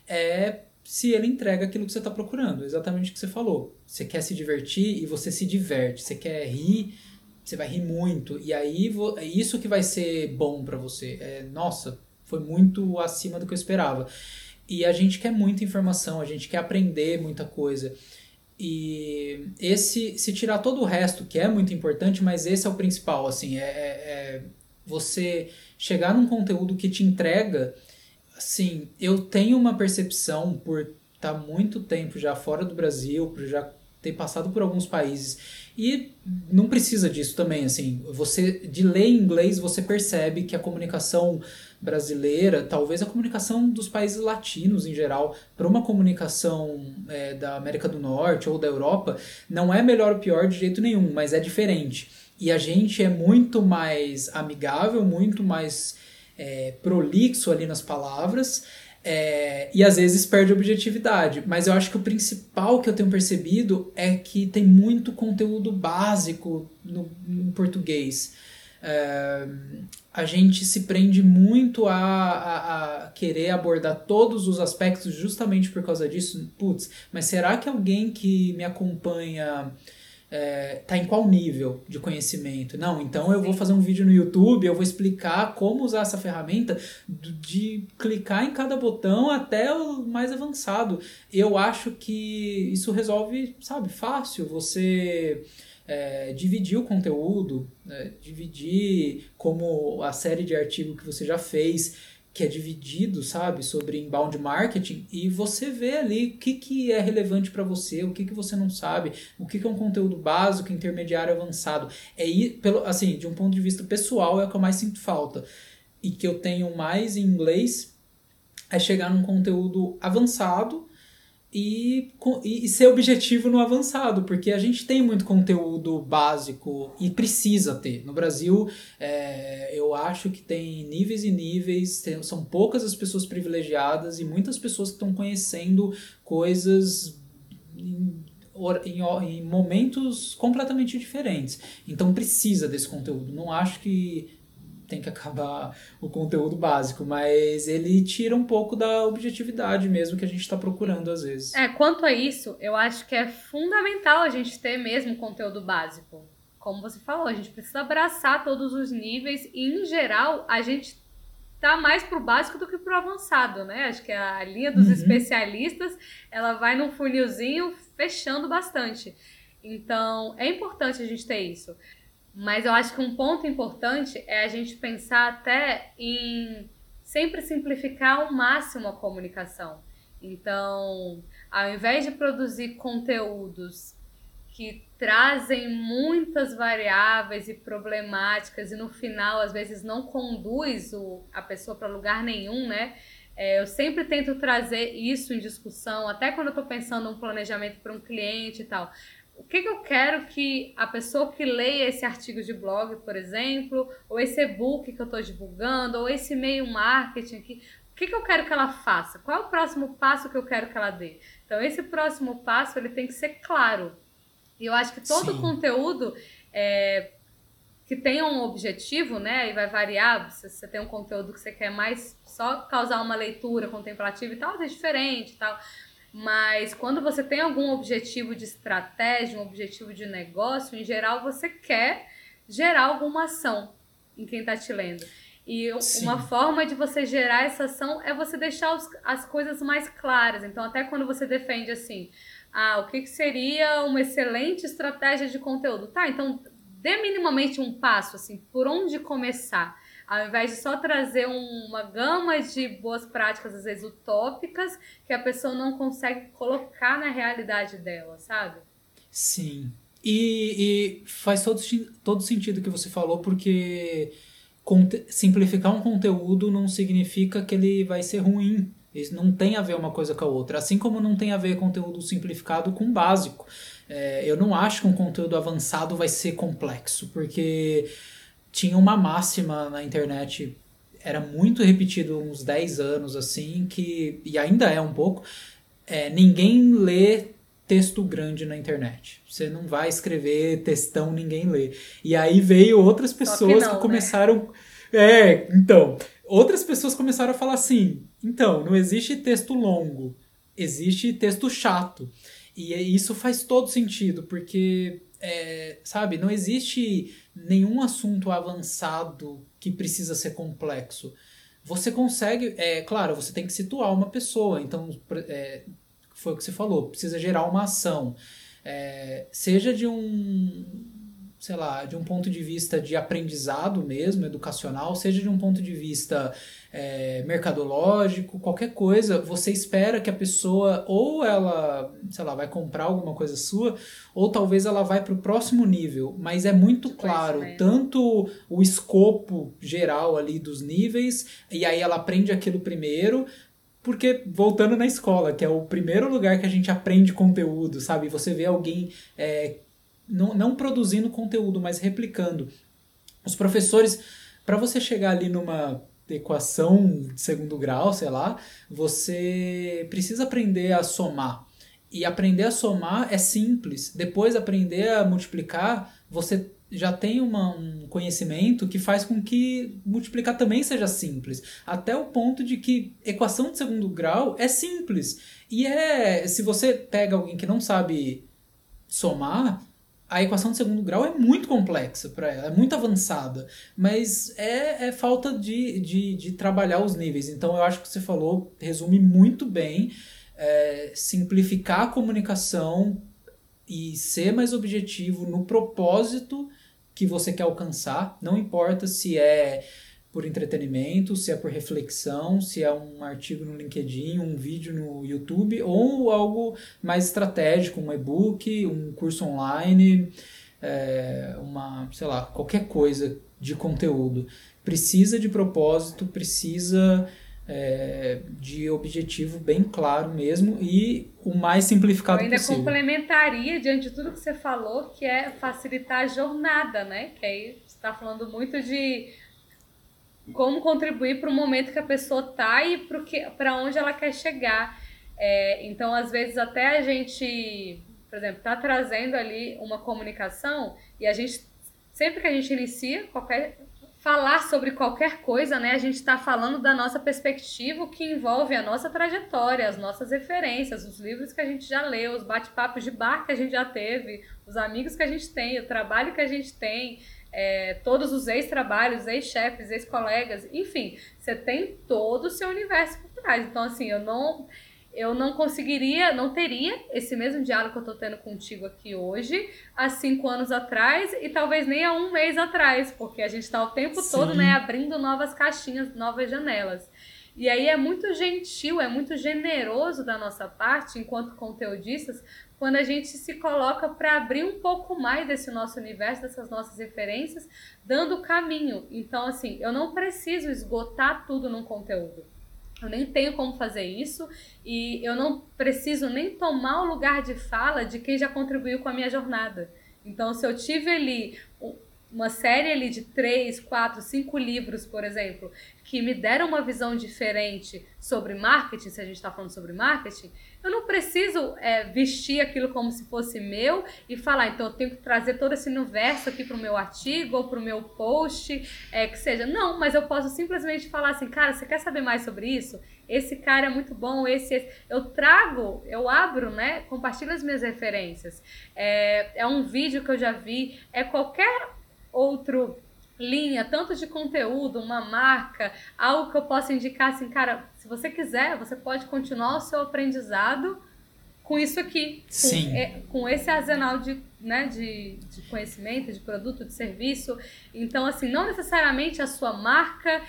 S2: é se ele entrega aquilo que você está procurando. Exatamente o que você falou. Você quer se divertir e você se diverte. Você quer rir, você vai rir muito. E aí é isso que vai ser bom para você. É, nossa, foi muito acima do que eu esperava. E a gente quer muita informação, a gente quer aprender muita coisa. E esse, se tirar todo o resto, que é muito importante, mas esse é o principal, assim, é, é, é você chegar num conteúdo que te entrega, assim, eu tenho uma percepção por estar tá muito tempo já fora do Brasil, por já ter passado por alguns países e não precisa disso também, assim, você de ler inglês você percebe que a comunicação brasileira, talvez a comunicação dos países latinos em geral, para uma comunicação é, da América do Norte ou da Europa, não é melhor ou pior de jeito nenhum, mas é diferente. E a gente é muito mais amigável, muito mais é, prolixo ali nas palavras. É, e às vezes perde objetividade. Mas eu acho que o principal que eu tenho percebido é que tem muito conteúdo básico no, no português. É, a gente se prende muito a, a, a, querer abordar todos os aspectos justamente por causa disso. Putz, mas será que alguém que me acompanha é, tá em qual nível de conhecimento? Não, então eu vou fazer um vídeo no YouTube, eu vou explicar como usar essa ferramenta de clicar em cada botão até o mais avançado. Eu acho que isso resolve, sabe, fácil. Você é, dividir o conteúdo, né, dividir como a série de artigo que você já fez, que é dividido, sabe, sobre inbound marketing, e você vê ali o que, que é relevante para você, o que, que você não sabe, o que, que é um conteúdo básico, intermediário, avançado. É pelo, assim, de um ponto de vista pessoal, é o que eu mais sinto falta. E que eu tenho mais em inglês é chegar num conteúdo avançado e, e, ser objetivo no avançado, porque a gente tem muito conteúdo básico e precisa ter. No Brasil, é, eu acho que tem níveis e níveis, tem, são poucas as pessoas privilegiadas e muitas pessoas que estão conhecendo coisas em, em, em momentos completamente diferentes. Então precisa desse conteúdo. Não acho que tem que acabar o conteúdo básico, mas ele tira um pouco da objetividade mesmo que a gente está procurando às vezes.
S1: É, quanto a isso, eu acho que é fundamental a gente ter mesmo conteúdo básico. Como você falou, a gente precisa abraçar todos os níveis e, em geral, a gente tá mais pro básico do que pro avançado, né? Acho que a linha dos uhum. especialistas, ela vai num funilzinho fechando bastante. Então, é importante a gente ter isso. Mas eu acho que um ponto importante é a gente pensar até em sempre simplificar ao máximo a comunicação. Então, ao invés de produzir conteúdos que trazem muitas variáveis e problemáticas e no final às vezes não conduz o, a pessoa para lugar nenhum, né? É, eu sempre tento trazer isso em discussão, até quando eu estou pensando um planejamento para um cliente e tal o que, que eu quero que a pessoa que leia esse artigo de blog, por exemplo, ou esse e-book que eu estou divulgando, ou esse e-mail marketing aqui, o que, que eu quero que ela faça? Qual é o próximo passo que eu quero que ela dê? Então, esse próximo passo ele tem que ser claro. E eu acho que todo Sim. conteúdo é, que tenha um objetivo, né? E vai variar. Se você tem um conteúdo que você quer mais só causar uma leitura contemplativa e tal, é diferente e tal. Mas quando você tem algum objetivo de estratégia, um objetivo de negócio, em geral você quer gerar alguma ação em quem está te lendo. E Sim. uma forma de você gerar essa ação é você deixar os, as coisas mais claras. Então, até quando você defende assim, ah, o que, que seria uma excelente estratégia de conteúdo? Tá, então dê minimamente um passo, assim, por onde começar. Ao invés de só trazer uma gama de boas práticas, às vezes utópicas, que a pessoa não consegue colocar na realidade dela, sabe?
S2: Sim. E, e faz todo, todo sentido o que você falou, porque simplificar um conteúdo não significa que ele vai ser ruim. Isso não tem a ver uma coisa com a outra. Assim como não tem a ver conteúdo simplificado com básico. É, eu não acho que um conteúdo avançado vai ser complexo, porque tinha uma máxima na internet, era muito repetido uns 10 anos assim, que e ainda é um pouco, é, ninguém lê texto grande na internet. Você não vai escrever textão, ninguém lê. E aí veio outras pessoas que, não, que, né? começaram. Né? É, então. Outras pessoas começaram a falar assim: então, não existe texto longo, existe texto chato. E é, isso faz todo sentido, porque, é, sabe, não existe nenhum assunto avançado que precisa ser complexo. Você consegue, é claro, você tem que situar uma pessoa, então, é, foi o que você falou, precisa gerar uma ação. É, seja de um sei lá, de um ponto de vista de aprendizado mesmo, educacional, seja de um ponto de vista é, mercadológico, qualquer coisa, você espera que a pessoa ou ela, sei lá, vai comprar alguma coisa sua, ou talvez ela vai para o próximo nível, mas é muito claro, tanto o escopo geral ali dos níveis, e aí ela aprende aquilo primeiro, porque voltando na escola, que é o primeiro lugar que a gente aprende conteúdo, sabe? Você vê alguém é, não, não produzindo conteúdo, mas replicando. Os professores, para você chegar ali numa equação de segundo grau, sei lá, você precisa aprender a somar. E aprender a somar é simples. Depois aprender a multiplicar, você já tem uma, um conhecimento que faz com que multiplicar também seja simples. Até o ponto de que equação de segundo grau é simples. E é. Se você pega alguém que não sabe somar, a equação de segundo grau é muito complexa para ela, é muito avançada, mas é, é falta de, de, de, trabalhar os níveis. Então eu acho que você falou, resume muito bem, é, simplificar a comunicação e ser mais objetivo no propósito que você quer alcançar, não importa se é por entretenimento, se é por reflexão, se é um artigo no LinkedIn, um vídeo no YouTube ou algo mais estratégico, um e-book, um curso online, é, uma, sei lá, qualquer coisa de conteúdo. Precisa de propósito, precisa é, de objetivo bem claro mesmo e o mais simplificado
S1: Eu ainda
S2: possível.
S1: complementaria, diante de tudo que você falou, que é facilitar a jornada, né? Que aí você está falando muito de como contribuir para o momento que a pessoa tá e para onde ela quer chegar. É, então, às vezes, até a gente, por exemplo, tá trazendo ali uma comunicação e a gente, sempre que a gente inicia qualquer falar sobre qualquer coisa, né? A gente está falando da nossa perspectiva, que envolve a nossa trajetória, as nossas referências, os livros que a gente já leu, os bate-papos de bar que a gente já teve, os amigos que a gente tem, o trabalho que a gente tem, é, todos os ex-trabalhos, ex-chefes, ex-colegas, enfim, você tem todo o seu universo por trás. Então, assim, eu não eu não conseguiria, não teria esse mesmo diálogo que eu estou tendo contigo aqui hoje, há cinco anos atrás e talvez nem há um mês atrás, porque a gente está o tempo Sim. todo né, abrindo novas caixinhas, novas janelas. E aí é muito gentil, é muito generoso da nossa parte, enquanto conteudistas, quando a gente se coloca para abrir um pouco mais desse nosso universo, dessas nossas referências, dando caminho. Então, assim, eu não preciso esgotar tudo num conteúdo. Eu nem tenho como fazer isso e eu não preciso nem tomar o lugar de fala de quem já contribuiu com a minha jornada. Então, se eu tive ali uma série ali de três, quatro, cinco livros, por exemplo, que me deram uma visão diferente sobre marketing, se a gente está falando sobre marketing, eu não preciso é, vestir aquilo como se fosse meu e falar, então eu tenho que trazer todo esse universo aqui para o meu artigo ou para o meu post, é, que seja. Não, mas eu posso simplesmente falar assim, cara, você quer saber mais sobre isso? Esse cara é muito bom, esse, esse. Eu trago, eu abro, né? Compartilho as minhas referências. É, é um vídeo que eu já vi, é qualquer outro linha, tanto de conteúdo, uma marca, algo que eu possa indicar assim, cara, se você quiser, você pode continuar o seu aprendizado com isso aqui.
S2: Sim.
S1: Com, é, com esse arsenal de, né, de, de conhecimento, de produto, de serviço. Então, assim, não necessariamente a sua marca,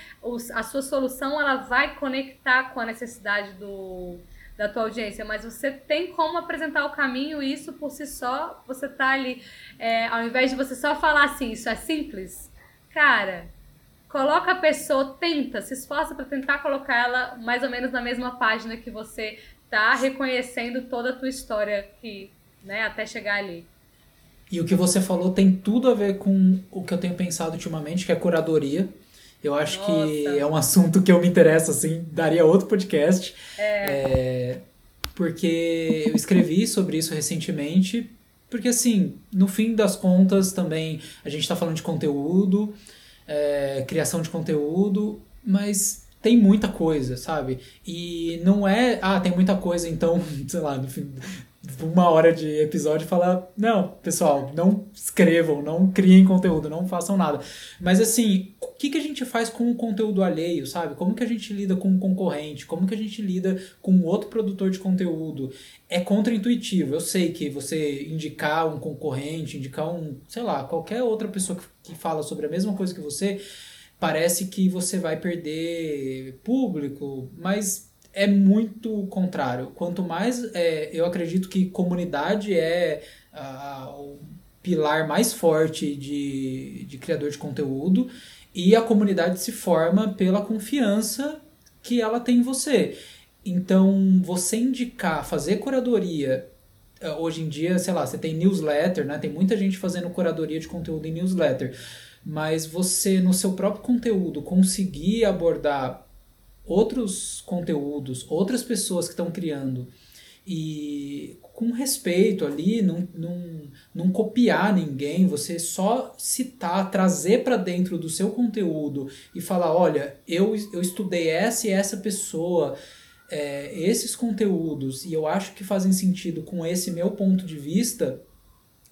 S1: a sua solução, ela vai conectar com a necessidade do, da tua audiência, mas você tem como apresentar o caminho e isso por si só, você tá ali, é, ao invés de você só falar assim, isso é simples, cara, coloca a pessoa, tenta, se esforça para tentar colocar ela mais ou menos na mesma página que você tá reconhecendo toda a tua história que, né, até chegar ali.
S2: E o que você falou tem tudo a ver com o que eu tenho pensado ultimamente, que é curadoria. Eu acho Nossa. que é um assunto que eu me interesso, assim, daria outro podcast.
S1: É.
S2: é. Porque eu escrevi sobre isso recentemente, porque assim, no fim das contas também a gente está falando de conteúdo, é, criação de conteúdo, mas tem muita coisa, sabe? E não é, ah, tem muita coisa, então, [laughs] sei lá, no fim, uma hora de episódio e falar: não, pessoal, não escrevam, não criem conteúdo, não façam nada. Mas assim, o que, que a gente faz com o conteúdo alheio, sabe? Como que a gente lida com um concorrente? Como que a gente lida com outro produtor de conteúdo? É contraintuitivo. Eu sei que você indicar um concorrente, indicar um, sei lá, qualquer outra pessoa que fala sobre a mesma coisa que você, parece que você vai perder público, mas é muito contrário. Quanto mais é, eu acredito que comunidade é o pilar mais forte de, de criador de conteúdo e a comunidade se forma pela confiança que ela tem em você. Então, você indicar, fazer curadoria é, hoje em dia, sei lá, você tem newsletter, né? Tem muita gente fazendo curadoria de conteúdo em newsletter. Mas você, no seu próprio conteúdo, conseguir abordar outros conteúdos, outras pessoas que estão criando e com respeito ali, não, não, não copiar ninguém, você só citar, trazer para dentro do seu conteúdo e falar: olha, eu, eu estudei essa e essa pessoa, é, esses conteúdos, e eu acho que fazem sentido com esse meu ponto de vista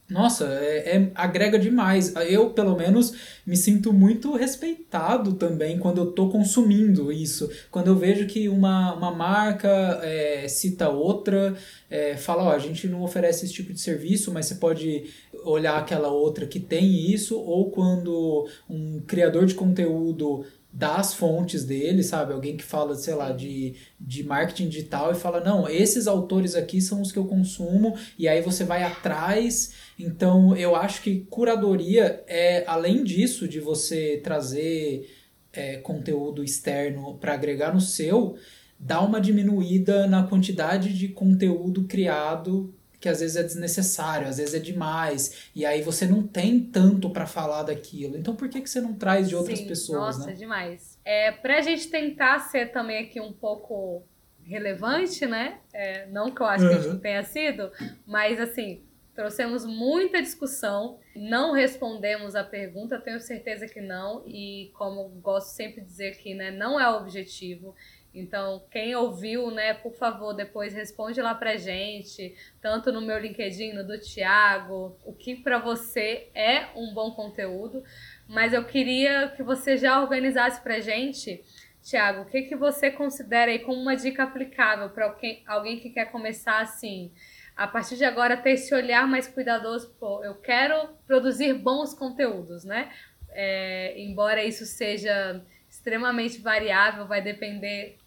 S2: nossa, é, é, agrega demais. Eu, pelo menos, me sinto muito respeitado também quando eu estou consumindo isso. Quando eu vejo que uma, uma marca é, cita outra, é, fala, ó, a gente não oferece esse tipo de serviço, mas você pode olhar aquela outra que tem isso, ou quando um criador de conteúdo das fontes dele, sabe? Alguém que fala, sei lá, de, de marketing digital e fala, não, esses autores aqui são os que eu consumo, e aí você vai atrás. Então, eu acho que curadoria é, além disso, de você trazer é, conteúdo externo para agregar no seu, dá uma diminuída na quantidade de conteúdo criado que às vezes é desnecessário, às vezes é demais, e aí você não tem tanto para falar daquilo. Então por que, que você não traz de outras
S1: Sim,
S2: pessoas,
S1: nossa,
S2: né?
S1: demais. É, pra gente tentar ser também aqui um pouco relevante, né? É, não que eu acho uhum. que a gente não tenha sido, mas assim, trouxemos muita discussão, não respondemos a pergunta, tenho certeza que não, e como gosto sempre de dizer aqui, né, não é o objetivo. Então, quem ouviu, né, por favor, depois responde lá pra gente, tanto no meu LinkedIn, no do Thiago, o que para você é um bom conteúdo. Mas eu queria que você já organizasse pra gente, Thiago, o que, que você considera aí como uma dica aplicável para alguém, que quer começar assim, a partir de agora ter esse olhar mais cuidadoso, pô, eu quero produzir bons conteúdos, né? É, embora isso seja extremamente variável, vai depender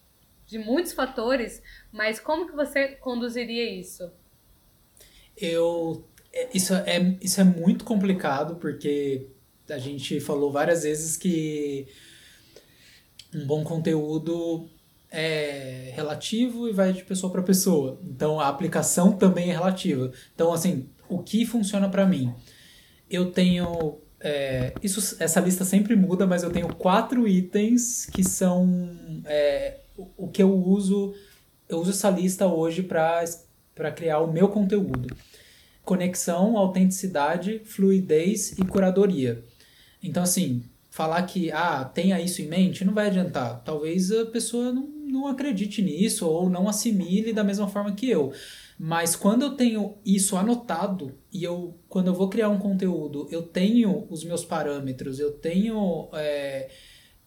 S1: de muitos fatores, mas como que você conduziria isso?
S2: Eu é, isso é, isso é muito complicado porque a gente falou várias vezes que um bom conteúdo é relativo e vai de pessoa para pessoa. Então a aplicação também é relativa. Então assim, o que funciona para mim? Eu tenho é, isso, essa lista sempre muda, mas eu tenho quatro itens que são é, o que eu uso, eu uso essa lista hoje para criar o meu conteúdo. Conexão, autenticidade, fluidez e curadoria. Então, assim, falar que, ah, tenha isso em mente, não vai adiantar. Talvez a pessoa não, não acredite nisso ou não assimile da mesma forma que eu. Mas quando eu tenho isso anotado e eu, quando eu vou criar um conteúdo, eu tenho os meus parâmetros, eu tenho é,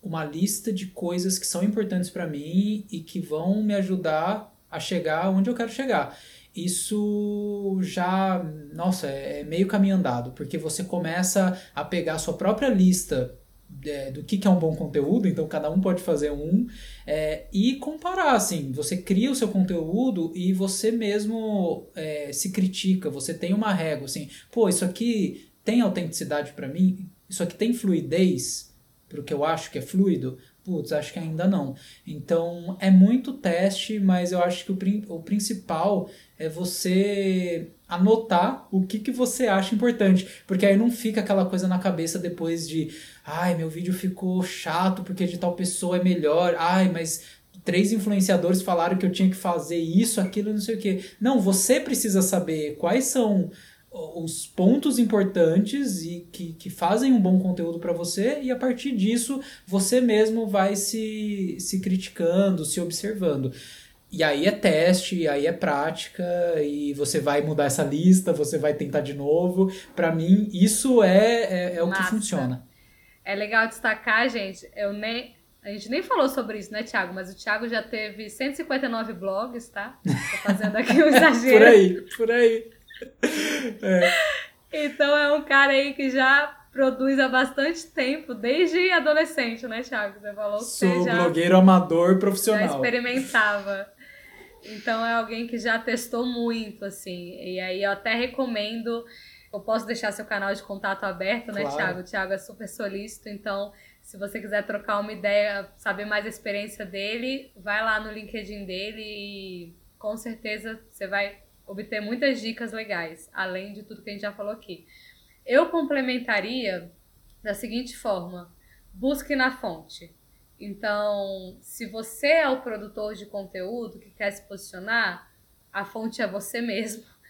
S2: uma lista de coisas que são importantes para mim e que vão me ajudar a chegar onde eu quero chegar. isso já, nossa, é meio caminho andado, porque você começa a pegar a sua própria lista é, do que, que é um bom conteúdo, então cada um pode fazer um, é, e comparar, assim, você cria o seu conteúdo e você mesmo é, se critica, você tem uma régua, assim, pô, isso aqui tem autenticidade para mim? Isso aqui tem fluidez pro que eu acho que é fluido? Putz, acho que ainda não. Então é muito teste, mas eu acho que o, o principal é você anotar o que, que você acha importante. Porque aí não fica aquela coisa na cabeça depois de ai, meu vídeo ficou chato porque de tal pessoa é melhor, ai, mas três influenciadores falaram que eu tinha que fazer isso, aquilo, não sei o que. Não, você precisa saber quais são os pontos importantes e que, que fazem um bom conteúdo para você e a partir disso você mesmo vai se, se criticando, se observando. E aí é teste, aí é prática, e você vai mudar essa lista, você vai tentar de novo. Para mim, isso é, é, é o que funciona.
S1: É legal destacar, gente, eu nem, a gente nem falou sobre isso, né, Thiago? Mas o Thiago já teve 159 blogs, tá? Tô fazendo aqui um [laughs] exagero.
S2: por aí, por aí.
S1: É. Então é um cara aí que já produz há bastante tempo, desde adolescente, né, Thiago? Você falou que
S2: Sou
S1: você já,
S2: blogueiro amador profissional.
S1: Já experimentava. Então é alguém que já testou muito, assim. E aí eu até recomendo. Eu posso deixar seu canal de contato aberto, né,
S2: Claro.
S1: Thiago? O Thiago é super solícito, então se você quiser trocar uma ideia, saber mais a experiência dele, vai lá no LinkedIn dele e com certeza você vai obter muitas dicas legais, além de tudo que a gente já falou aqui. Eu complementaria da seguinte forma: busque na fonte. Então, se você é o produtor de conteúdo que quer se posicionar, a fonte é você mesmo. [laughs]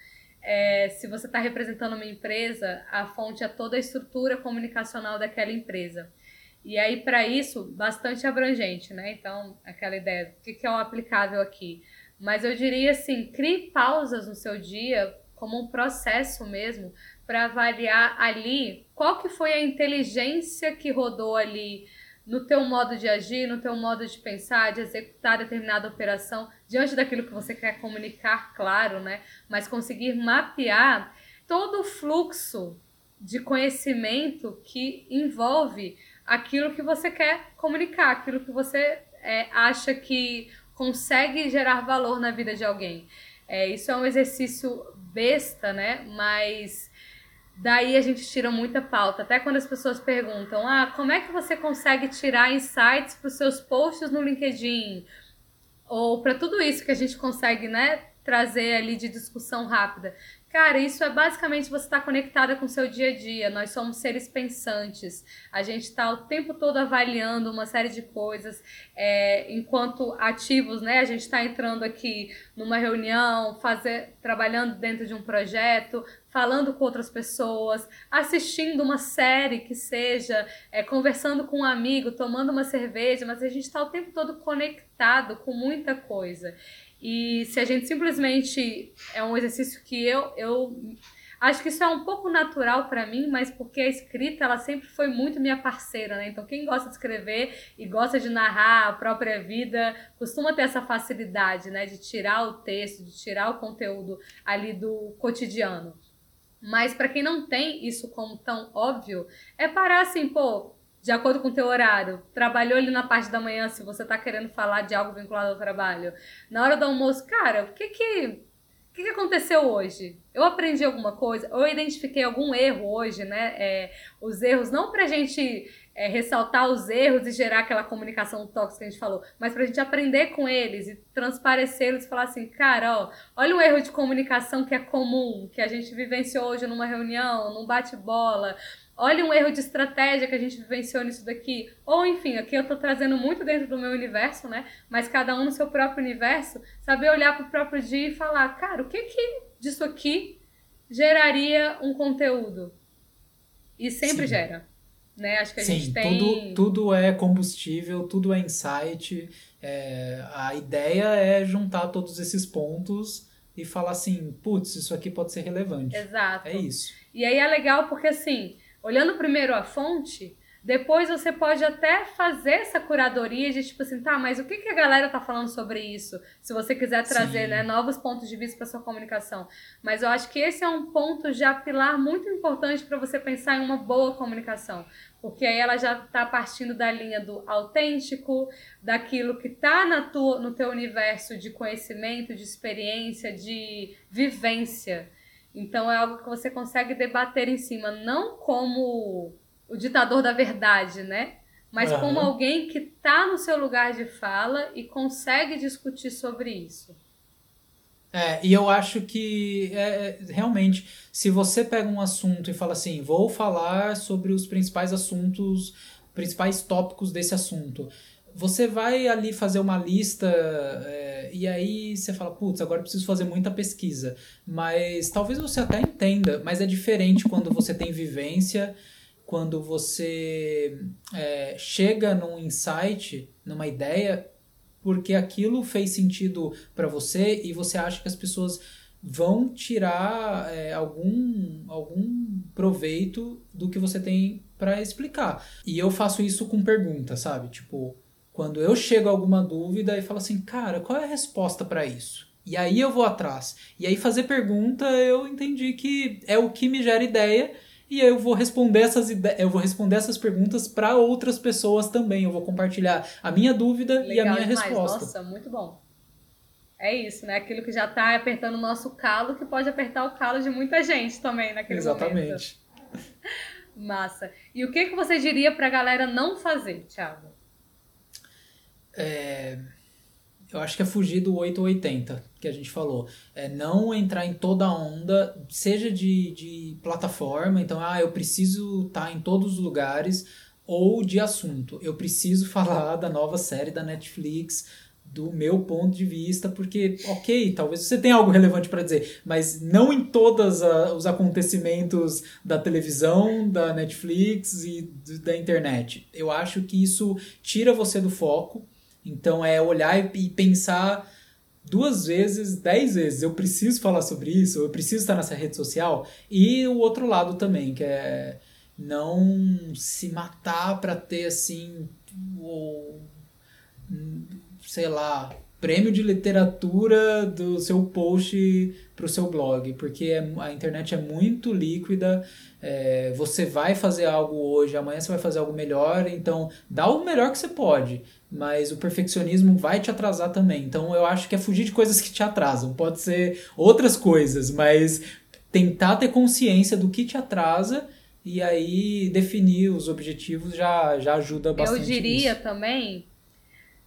S1: É, se você está representando uma empresa, a fonte é toda a estrutura comunicacional daquela empresa. E aí, para isso, bastante abrangente, né? Então, aquela ideia, o que que é o aplicável aqui? Mas eu diria assim, crie pausas no seu dia como um processo mesmo para avaliar ali qual que foi a inteligência que rodou ali no teu modo de agir, no teu modo de pensar, de executar determinada operação diante daquilo que você quer comunicar, claro, né? Mas conseguir mapear todo o fluxo de conhecimento que envolve aquilo que você quer comunicar, aquilo que você é, acha que consegue gerar valor na vida de alguém. É, isso é um exercício besta, né? Mas daí a gente tira muita pauta. Até quando as pessoas perguntam: ah, como é que você consegue tirar insights para os seus posts no LinkedIn? Ou para tudo isso que a gente consegue, né? Trazer ali de discussão rápida. Cara, isso é basicamente você estar conectada com o seu dia a dia. Nós somos seres pensantes. A gente está o tempo todo avaliando uma série de coisas. É, enquanto ativos, né? A gente está entrando aqui numa reunião, fazer, trabalhando dentro de um projeto, falando com outras pessoas, assistindo uma série que seja, é, conversando com um amigo, tomando uma cerveja, mas a gente está o tempo todo conectado com muita coisa. E se a gente simplesmente é um exercício que eu eu acho que isso é um pouco natural para mim, mas porque a escrita ela sempre foi muito minha parceira, né? Então quem gosta de escrever e gosta de narrar a própria vida costuma ter essa facilidade, né, de tirar o texto, de tirar o conteúdo ali do cotidiano. Mas para quem não tem isso como tão óbvio, é parar assim, pô, de acordo com o teu horário, trabalhou ali na parte da manhã, se você tá querendo falar de algo vinculado ao trabalho. Na hora do almoço, cara, o que que, o que, aconteceu hoje? Eu aprendi alguma coisa? Eu identifiquei algum erro hoje, né? É, os erros, não pra gente é, ressaltar os erros e gerar aquela comunicação tóxica que a gente falou, mas pra gente aprender com eles e transparecê-los e falar assim, cara, ó, olha um erro de comunicação que é comum, que a gente vivenciou hoje numa reunião, num bate-bola, olha um erro de estratégia que a gente vivenciou nisso daqui. Ou enfim, aqui eu tô trazendo muito dentro do meu universo, né? Mas cada um no seu próprio universo, saber olhar pro próprio dia e falar, cara, o que que disso aqui geraria um conteúdo? E sempre
S2: Sim.
S1: gera. Né? Acho que a
S2: Sim,
S1: gente tem.
S2: tudo, tudo é combustível, tudo é insight. é, a ideia é juntar todos esses pontos e falar assim, putz, isso aqui pode ser relevante.
S1: Exato.
S2: É isso.
S1: E aí é legal porque, assim, olhando primeiro a fonte, Depois você pode até fazer essa curadoria de tipo assim, tá, mas o que, que a galera tá falando sobre isso? Se você quiser trazer né, novos pontos de vista para sua comunicação. Mas eu acho que esse é um ponto já pilar muito importante para você pensar em uma boa comunicação. Porque aí ela já está partindo da linha do autêntico, daquilo que está na tua, no teu universo de conhecimento, de experiência, de vivência. Então é algo que você consegue debater em cima, não como o ditador da verdade, né? Mas uhum. como alguém que está no seu lugar de fala e consegue discutir sobre isso.
S2: É, e eu acho que é, realmente, se você pega um assunto e fala assim, vou falar sobre os principais assuntos, principais tópicos desse assunto, você vai ali fazer uma lista é, e aí você fala, putz, agora preciso fazer muita pesquisa. Mas talvez você até entenda, mas é diferente quando você tem vivência quando você é, chega num insight, numa ideia, porque aquilo fez sentido para você e você acha que as pessoas vão tirar é, algum, algum proveito do que você tem para explicar. E eu faço isso com pergunta, sabe? Tipo, quando eu chego a alguma dúvida e falo assim, cara, qual é a resposta para isso? E aí eu vou atrás. E aí fazer pergunta eu entendi que é o que me gera ideia e eu vou responder essas eu vou responder essas perguntas para outras pessoas também. Eu vou compartilhar a minha dúvida Legal e a minha demais. resposta.
S1: Nossa, muito bom. É isso, né? Aquilo que já está apertando o nosso calo, que pode apertar o calo de muita gente também naquele
S2: Exatamente.
S1: momento. Exatamente. [laughs] Massa. E o que, que você diria para a galera não fazer, Thiago?
S2: É eu acho que é fugir do 880 que a gente falou. É não entrar em toda onda, seja de, de plataforma, então, ah, eu preciso estar tá em todos os lugares, ou de assunto. Eu preciso [laughs] falar da nova série da Netflix, do meu ponto de vista, porque, ok, talvez você tenha algo relevante para dizer, mas não em todos os acontecimentos da televisão, da Netflix e da internet. Eu acho que isso tira você do foco então é olhar e pensar duas vezes, dez vezes. Eu preciso falar sobre isso, eu preciso estar nessa rede social. E o outro lado também, que é não se matar para ter assim, o, sei lá, prêmio de literatura do seu post para o seu blog, porque é, a internet é muito líquida. É, você vai fazer algo hoje, amanhã você vai fazer algo melhor, então dá o melhor que você pode mas o perfeccionismo vai te atrasar também. Então eu acho que é fugir de coisas que te atrasam. Pode ser outras coisas, mas tentar ter consciência do que te atrasa e aí definir os objetivos já, já ajuda bastante.
S1: Eu diria nisso. também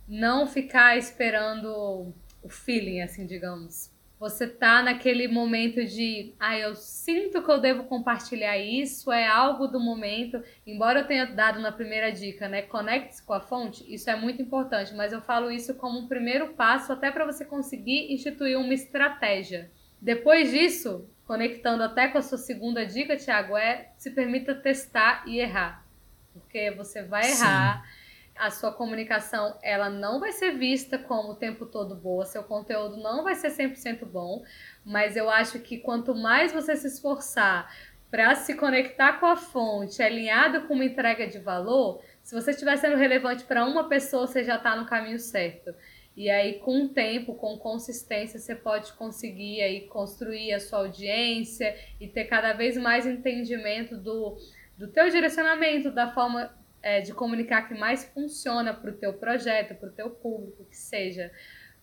S1: não ficar esperando o feeling, assim, digamos você tá naquele momento de, ah, eu sinto que eu devo compartilhar isso, é algo do momento. Embora eu tenha dado na primeira dica, né, conecte-se com a fonte, isso é muito importante, mas eu falo isso como um primeiro passo até para você conseguir instituir uma estratégia. Depois disso, conectando até com a sua segunda dica, Thiago, é se permita testar e errar. Porque você vai errar. Sim a sua comunicação ela não vai ser vista como o tempo todo boa, seu conteúdo não vai ser 100% bom, mas eu acho que quanto mais você se esforçar para se conectar com a fonte, alinhado com uma entrega de valor, se você estiver sendo relevante para uma pessoa, você já está no caminho certo. E aí, com o tempo, com consistência, você pode conseguir aí construir a sua audiência e ter cada vez mais entendimento do, do teu direcionamento, da forma é, de comunicar que mais funciona para o teu projeto, para o teu público, que seja.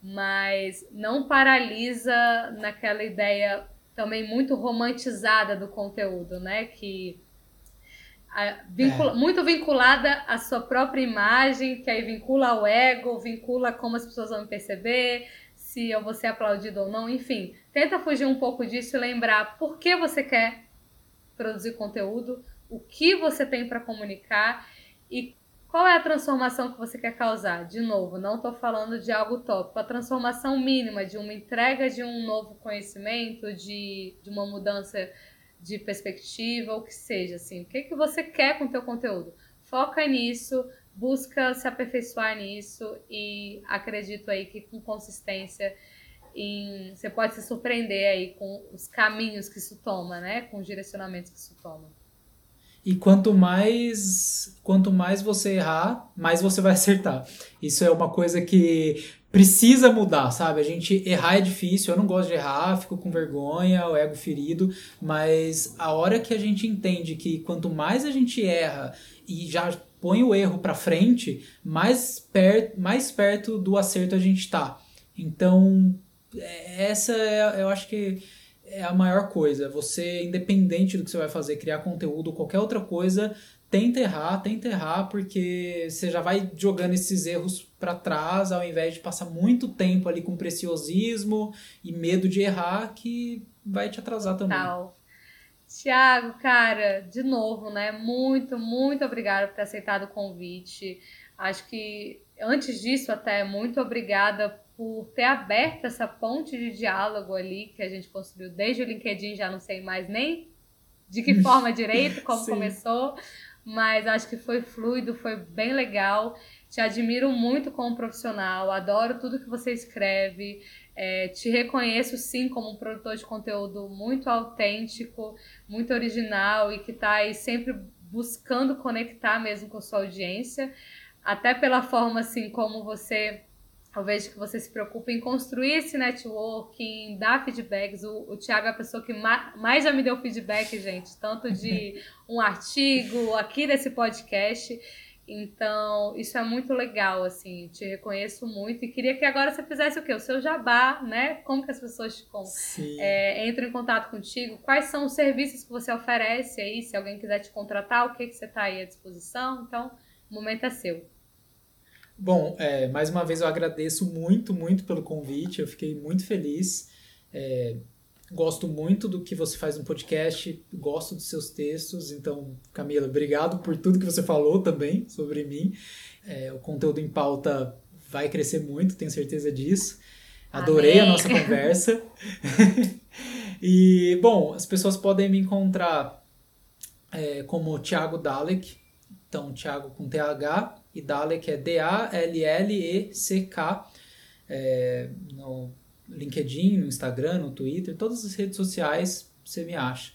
S1: Mas não paralisa naquela ideia também muito romantizada do conteúdo, né? Que vincula, é. muito vinculada à sua própria imagem, que aí vincula ao ego, vincula como as pessoas vão perceber, se eu vou ser aplaudido ou não, enfim. Tenta fugir um pouco disso e lembrar por que você quer produzir conteúdo, o que você tem para comunicar e qual é a transformação que você quer causar? De novo, não estou falando de algo tópico. A transformação mínima de uma entrega de um novo conhecimento, de, de uma mudança de perspectiva, ou que seja, assim. O que, que você quer com o teu conteúdo? Foca nisso, busca se aperfeiçoar nisso e acredito aí que com consistência em, você pode se surpreender aí com os caminhos que isso toma, né? Com os direcionamentos que isso toma.
S2: E quanto mais quanto mais você errar, mais você vai [laughs] acertar. Isso é uma coisa que precisa mudar, sabe? A gente errar é difícil, eu não gosto de errar, fico com vergonha, o ego ferido, mas a hora que a gente entende que quanto mais a gente erra e já põe o erro para frente, mais, per mais perto do acerto a gente tá. Então, é, essa é, eu acho que é a maior coisa. Você, independente do que você vai fazer, criar conteúdo, qualquer outra coisa, tenta errar, tenta errar, porque você já vai jogando esses erros para trás, ao invés de passar muito tempo ali com preciosismo e medo de errar, que vai te atrasar também.
S1: Tal. Tiago, cara, de novo, né? Muito, muito obrigada por ter aceitado o convite. Acho que antes disso, até, muito obrigada por ter aberto essa ponte de diálogo ali que a gente construiu desde o LinkedIn, já não sei mais nem de que [laughs] forma direito, como começou, mas acho que foi fluido, foi bem legal. Te admiro muito como profissional, adoro tudo que você escreve. É, te reconheço sim como um produtor de conteúdo muito autêntico, muito original e que está aí sempre buscando conectar mesmo com sua audiência, até pela forma assim como você eu vejo que você se preocupa em construir esse networking, dar feedbacks. O, o Thiago é a pessoa que ma mais já me deu feedback, gente, tanto de [laughs] um artigo, aqui desse podcast. Então, isso é muito legal, assim, te reconheço muito e queria que agora você fizesse o quê? O seu jabá, né? Como que as pessoas com, é, entram em contato contigo? Quais são os serviços que você oferece aí? Se alguém quiser te contratar, o que, que você está aí à disposição? Então, o momento é seu.
S2: Bom, é, mais uma vez eu agradeço muito, muito pelo convite. Eu fiquei muito feliz. É, gosto muito do que você faz no podcast, gosto dos seus textos. Então, Camila, obrigado por tudo que você falou também sobre mim. É, o conteúdo em pauta vai crescer muito, tenho certeza disso. Adorei Amém. a nossa conversa. [laughs] e, bom, as pessoas podem me encontrar é, como Thiago Dalek. Então, Thiago com TH e Dalek é D-A-L-L-E-C-K, é, no LinkedIn, no Instagram, no Twitter, todas as redes sociais você me acha.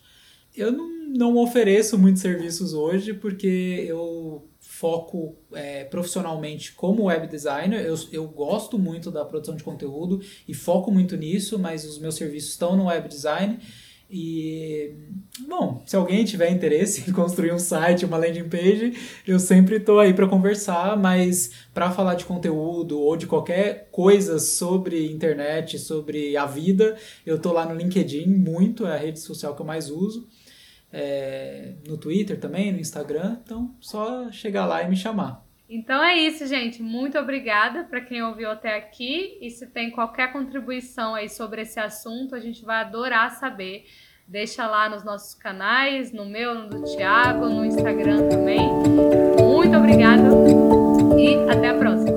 S2: Eu não, não ofereço muitos serviços hoje porque eu foco é, profissionalmente como web designer. Eu, eu gosto muito da produção de conteúdo e foco muito nisso, mas os meus serviços estão no web design. E, bom, se alguém tiver interesse [laughs] em construir um site, uma landing page, eu sempre estou aí para conversar, mas para falar de conteúdo ou de qualquer coisa sobre internet, sobre a vida, eu estou lá no LinkedIn muito, é a rede social que eu mais uso. É, no Twitter também, no Instagram, então só chegar lá e me chamar.
S1: Então é isso, gente. Muito obrigada para quem ouviu até aqui. E se tem qualquer contribuição aí sobre esse assunto, a gente vai adorar saber. Deixa lá nos nossos canais, no meu, no do Thiago, no Instagram também. Muito obrigada e até a próxima.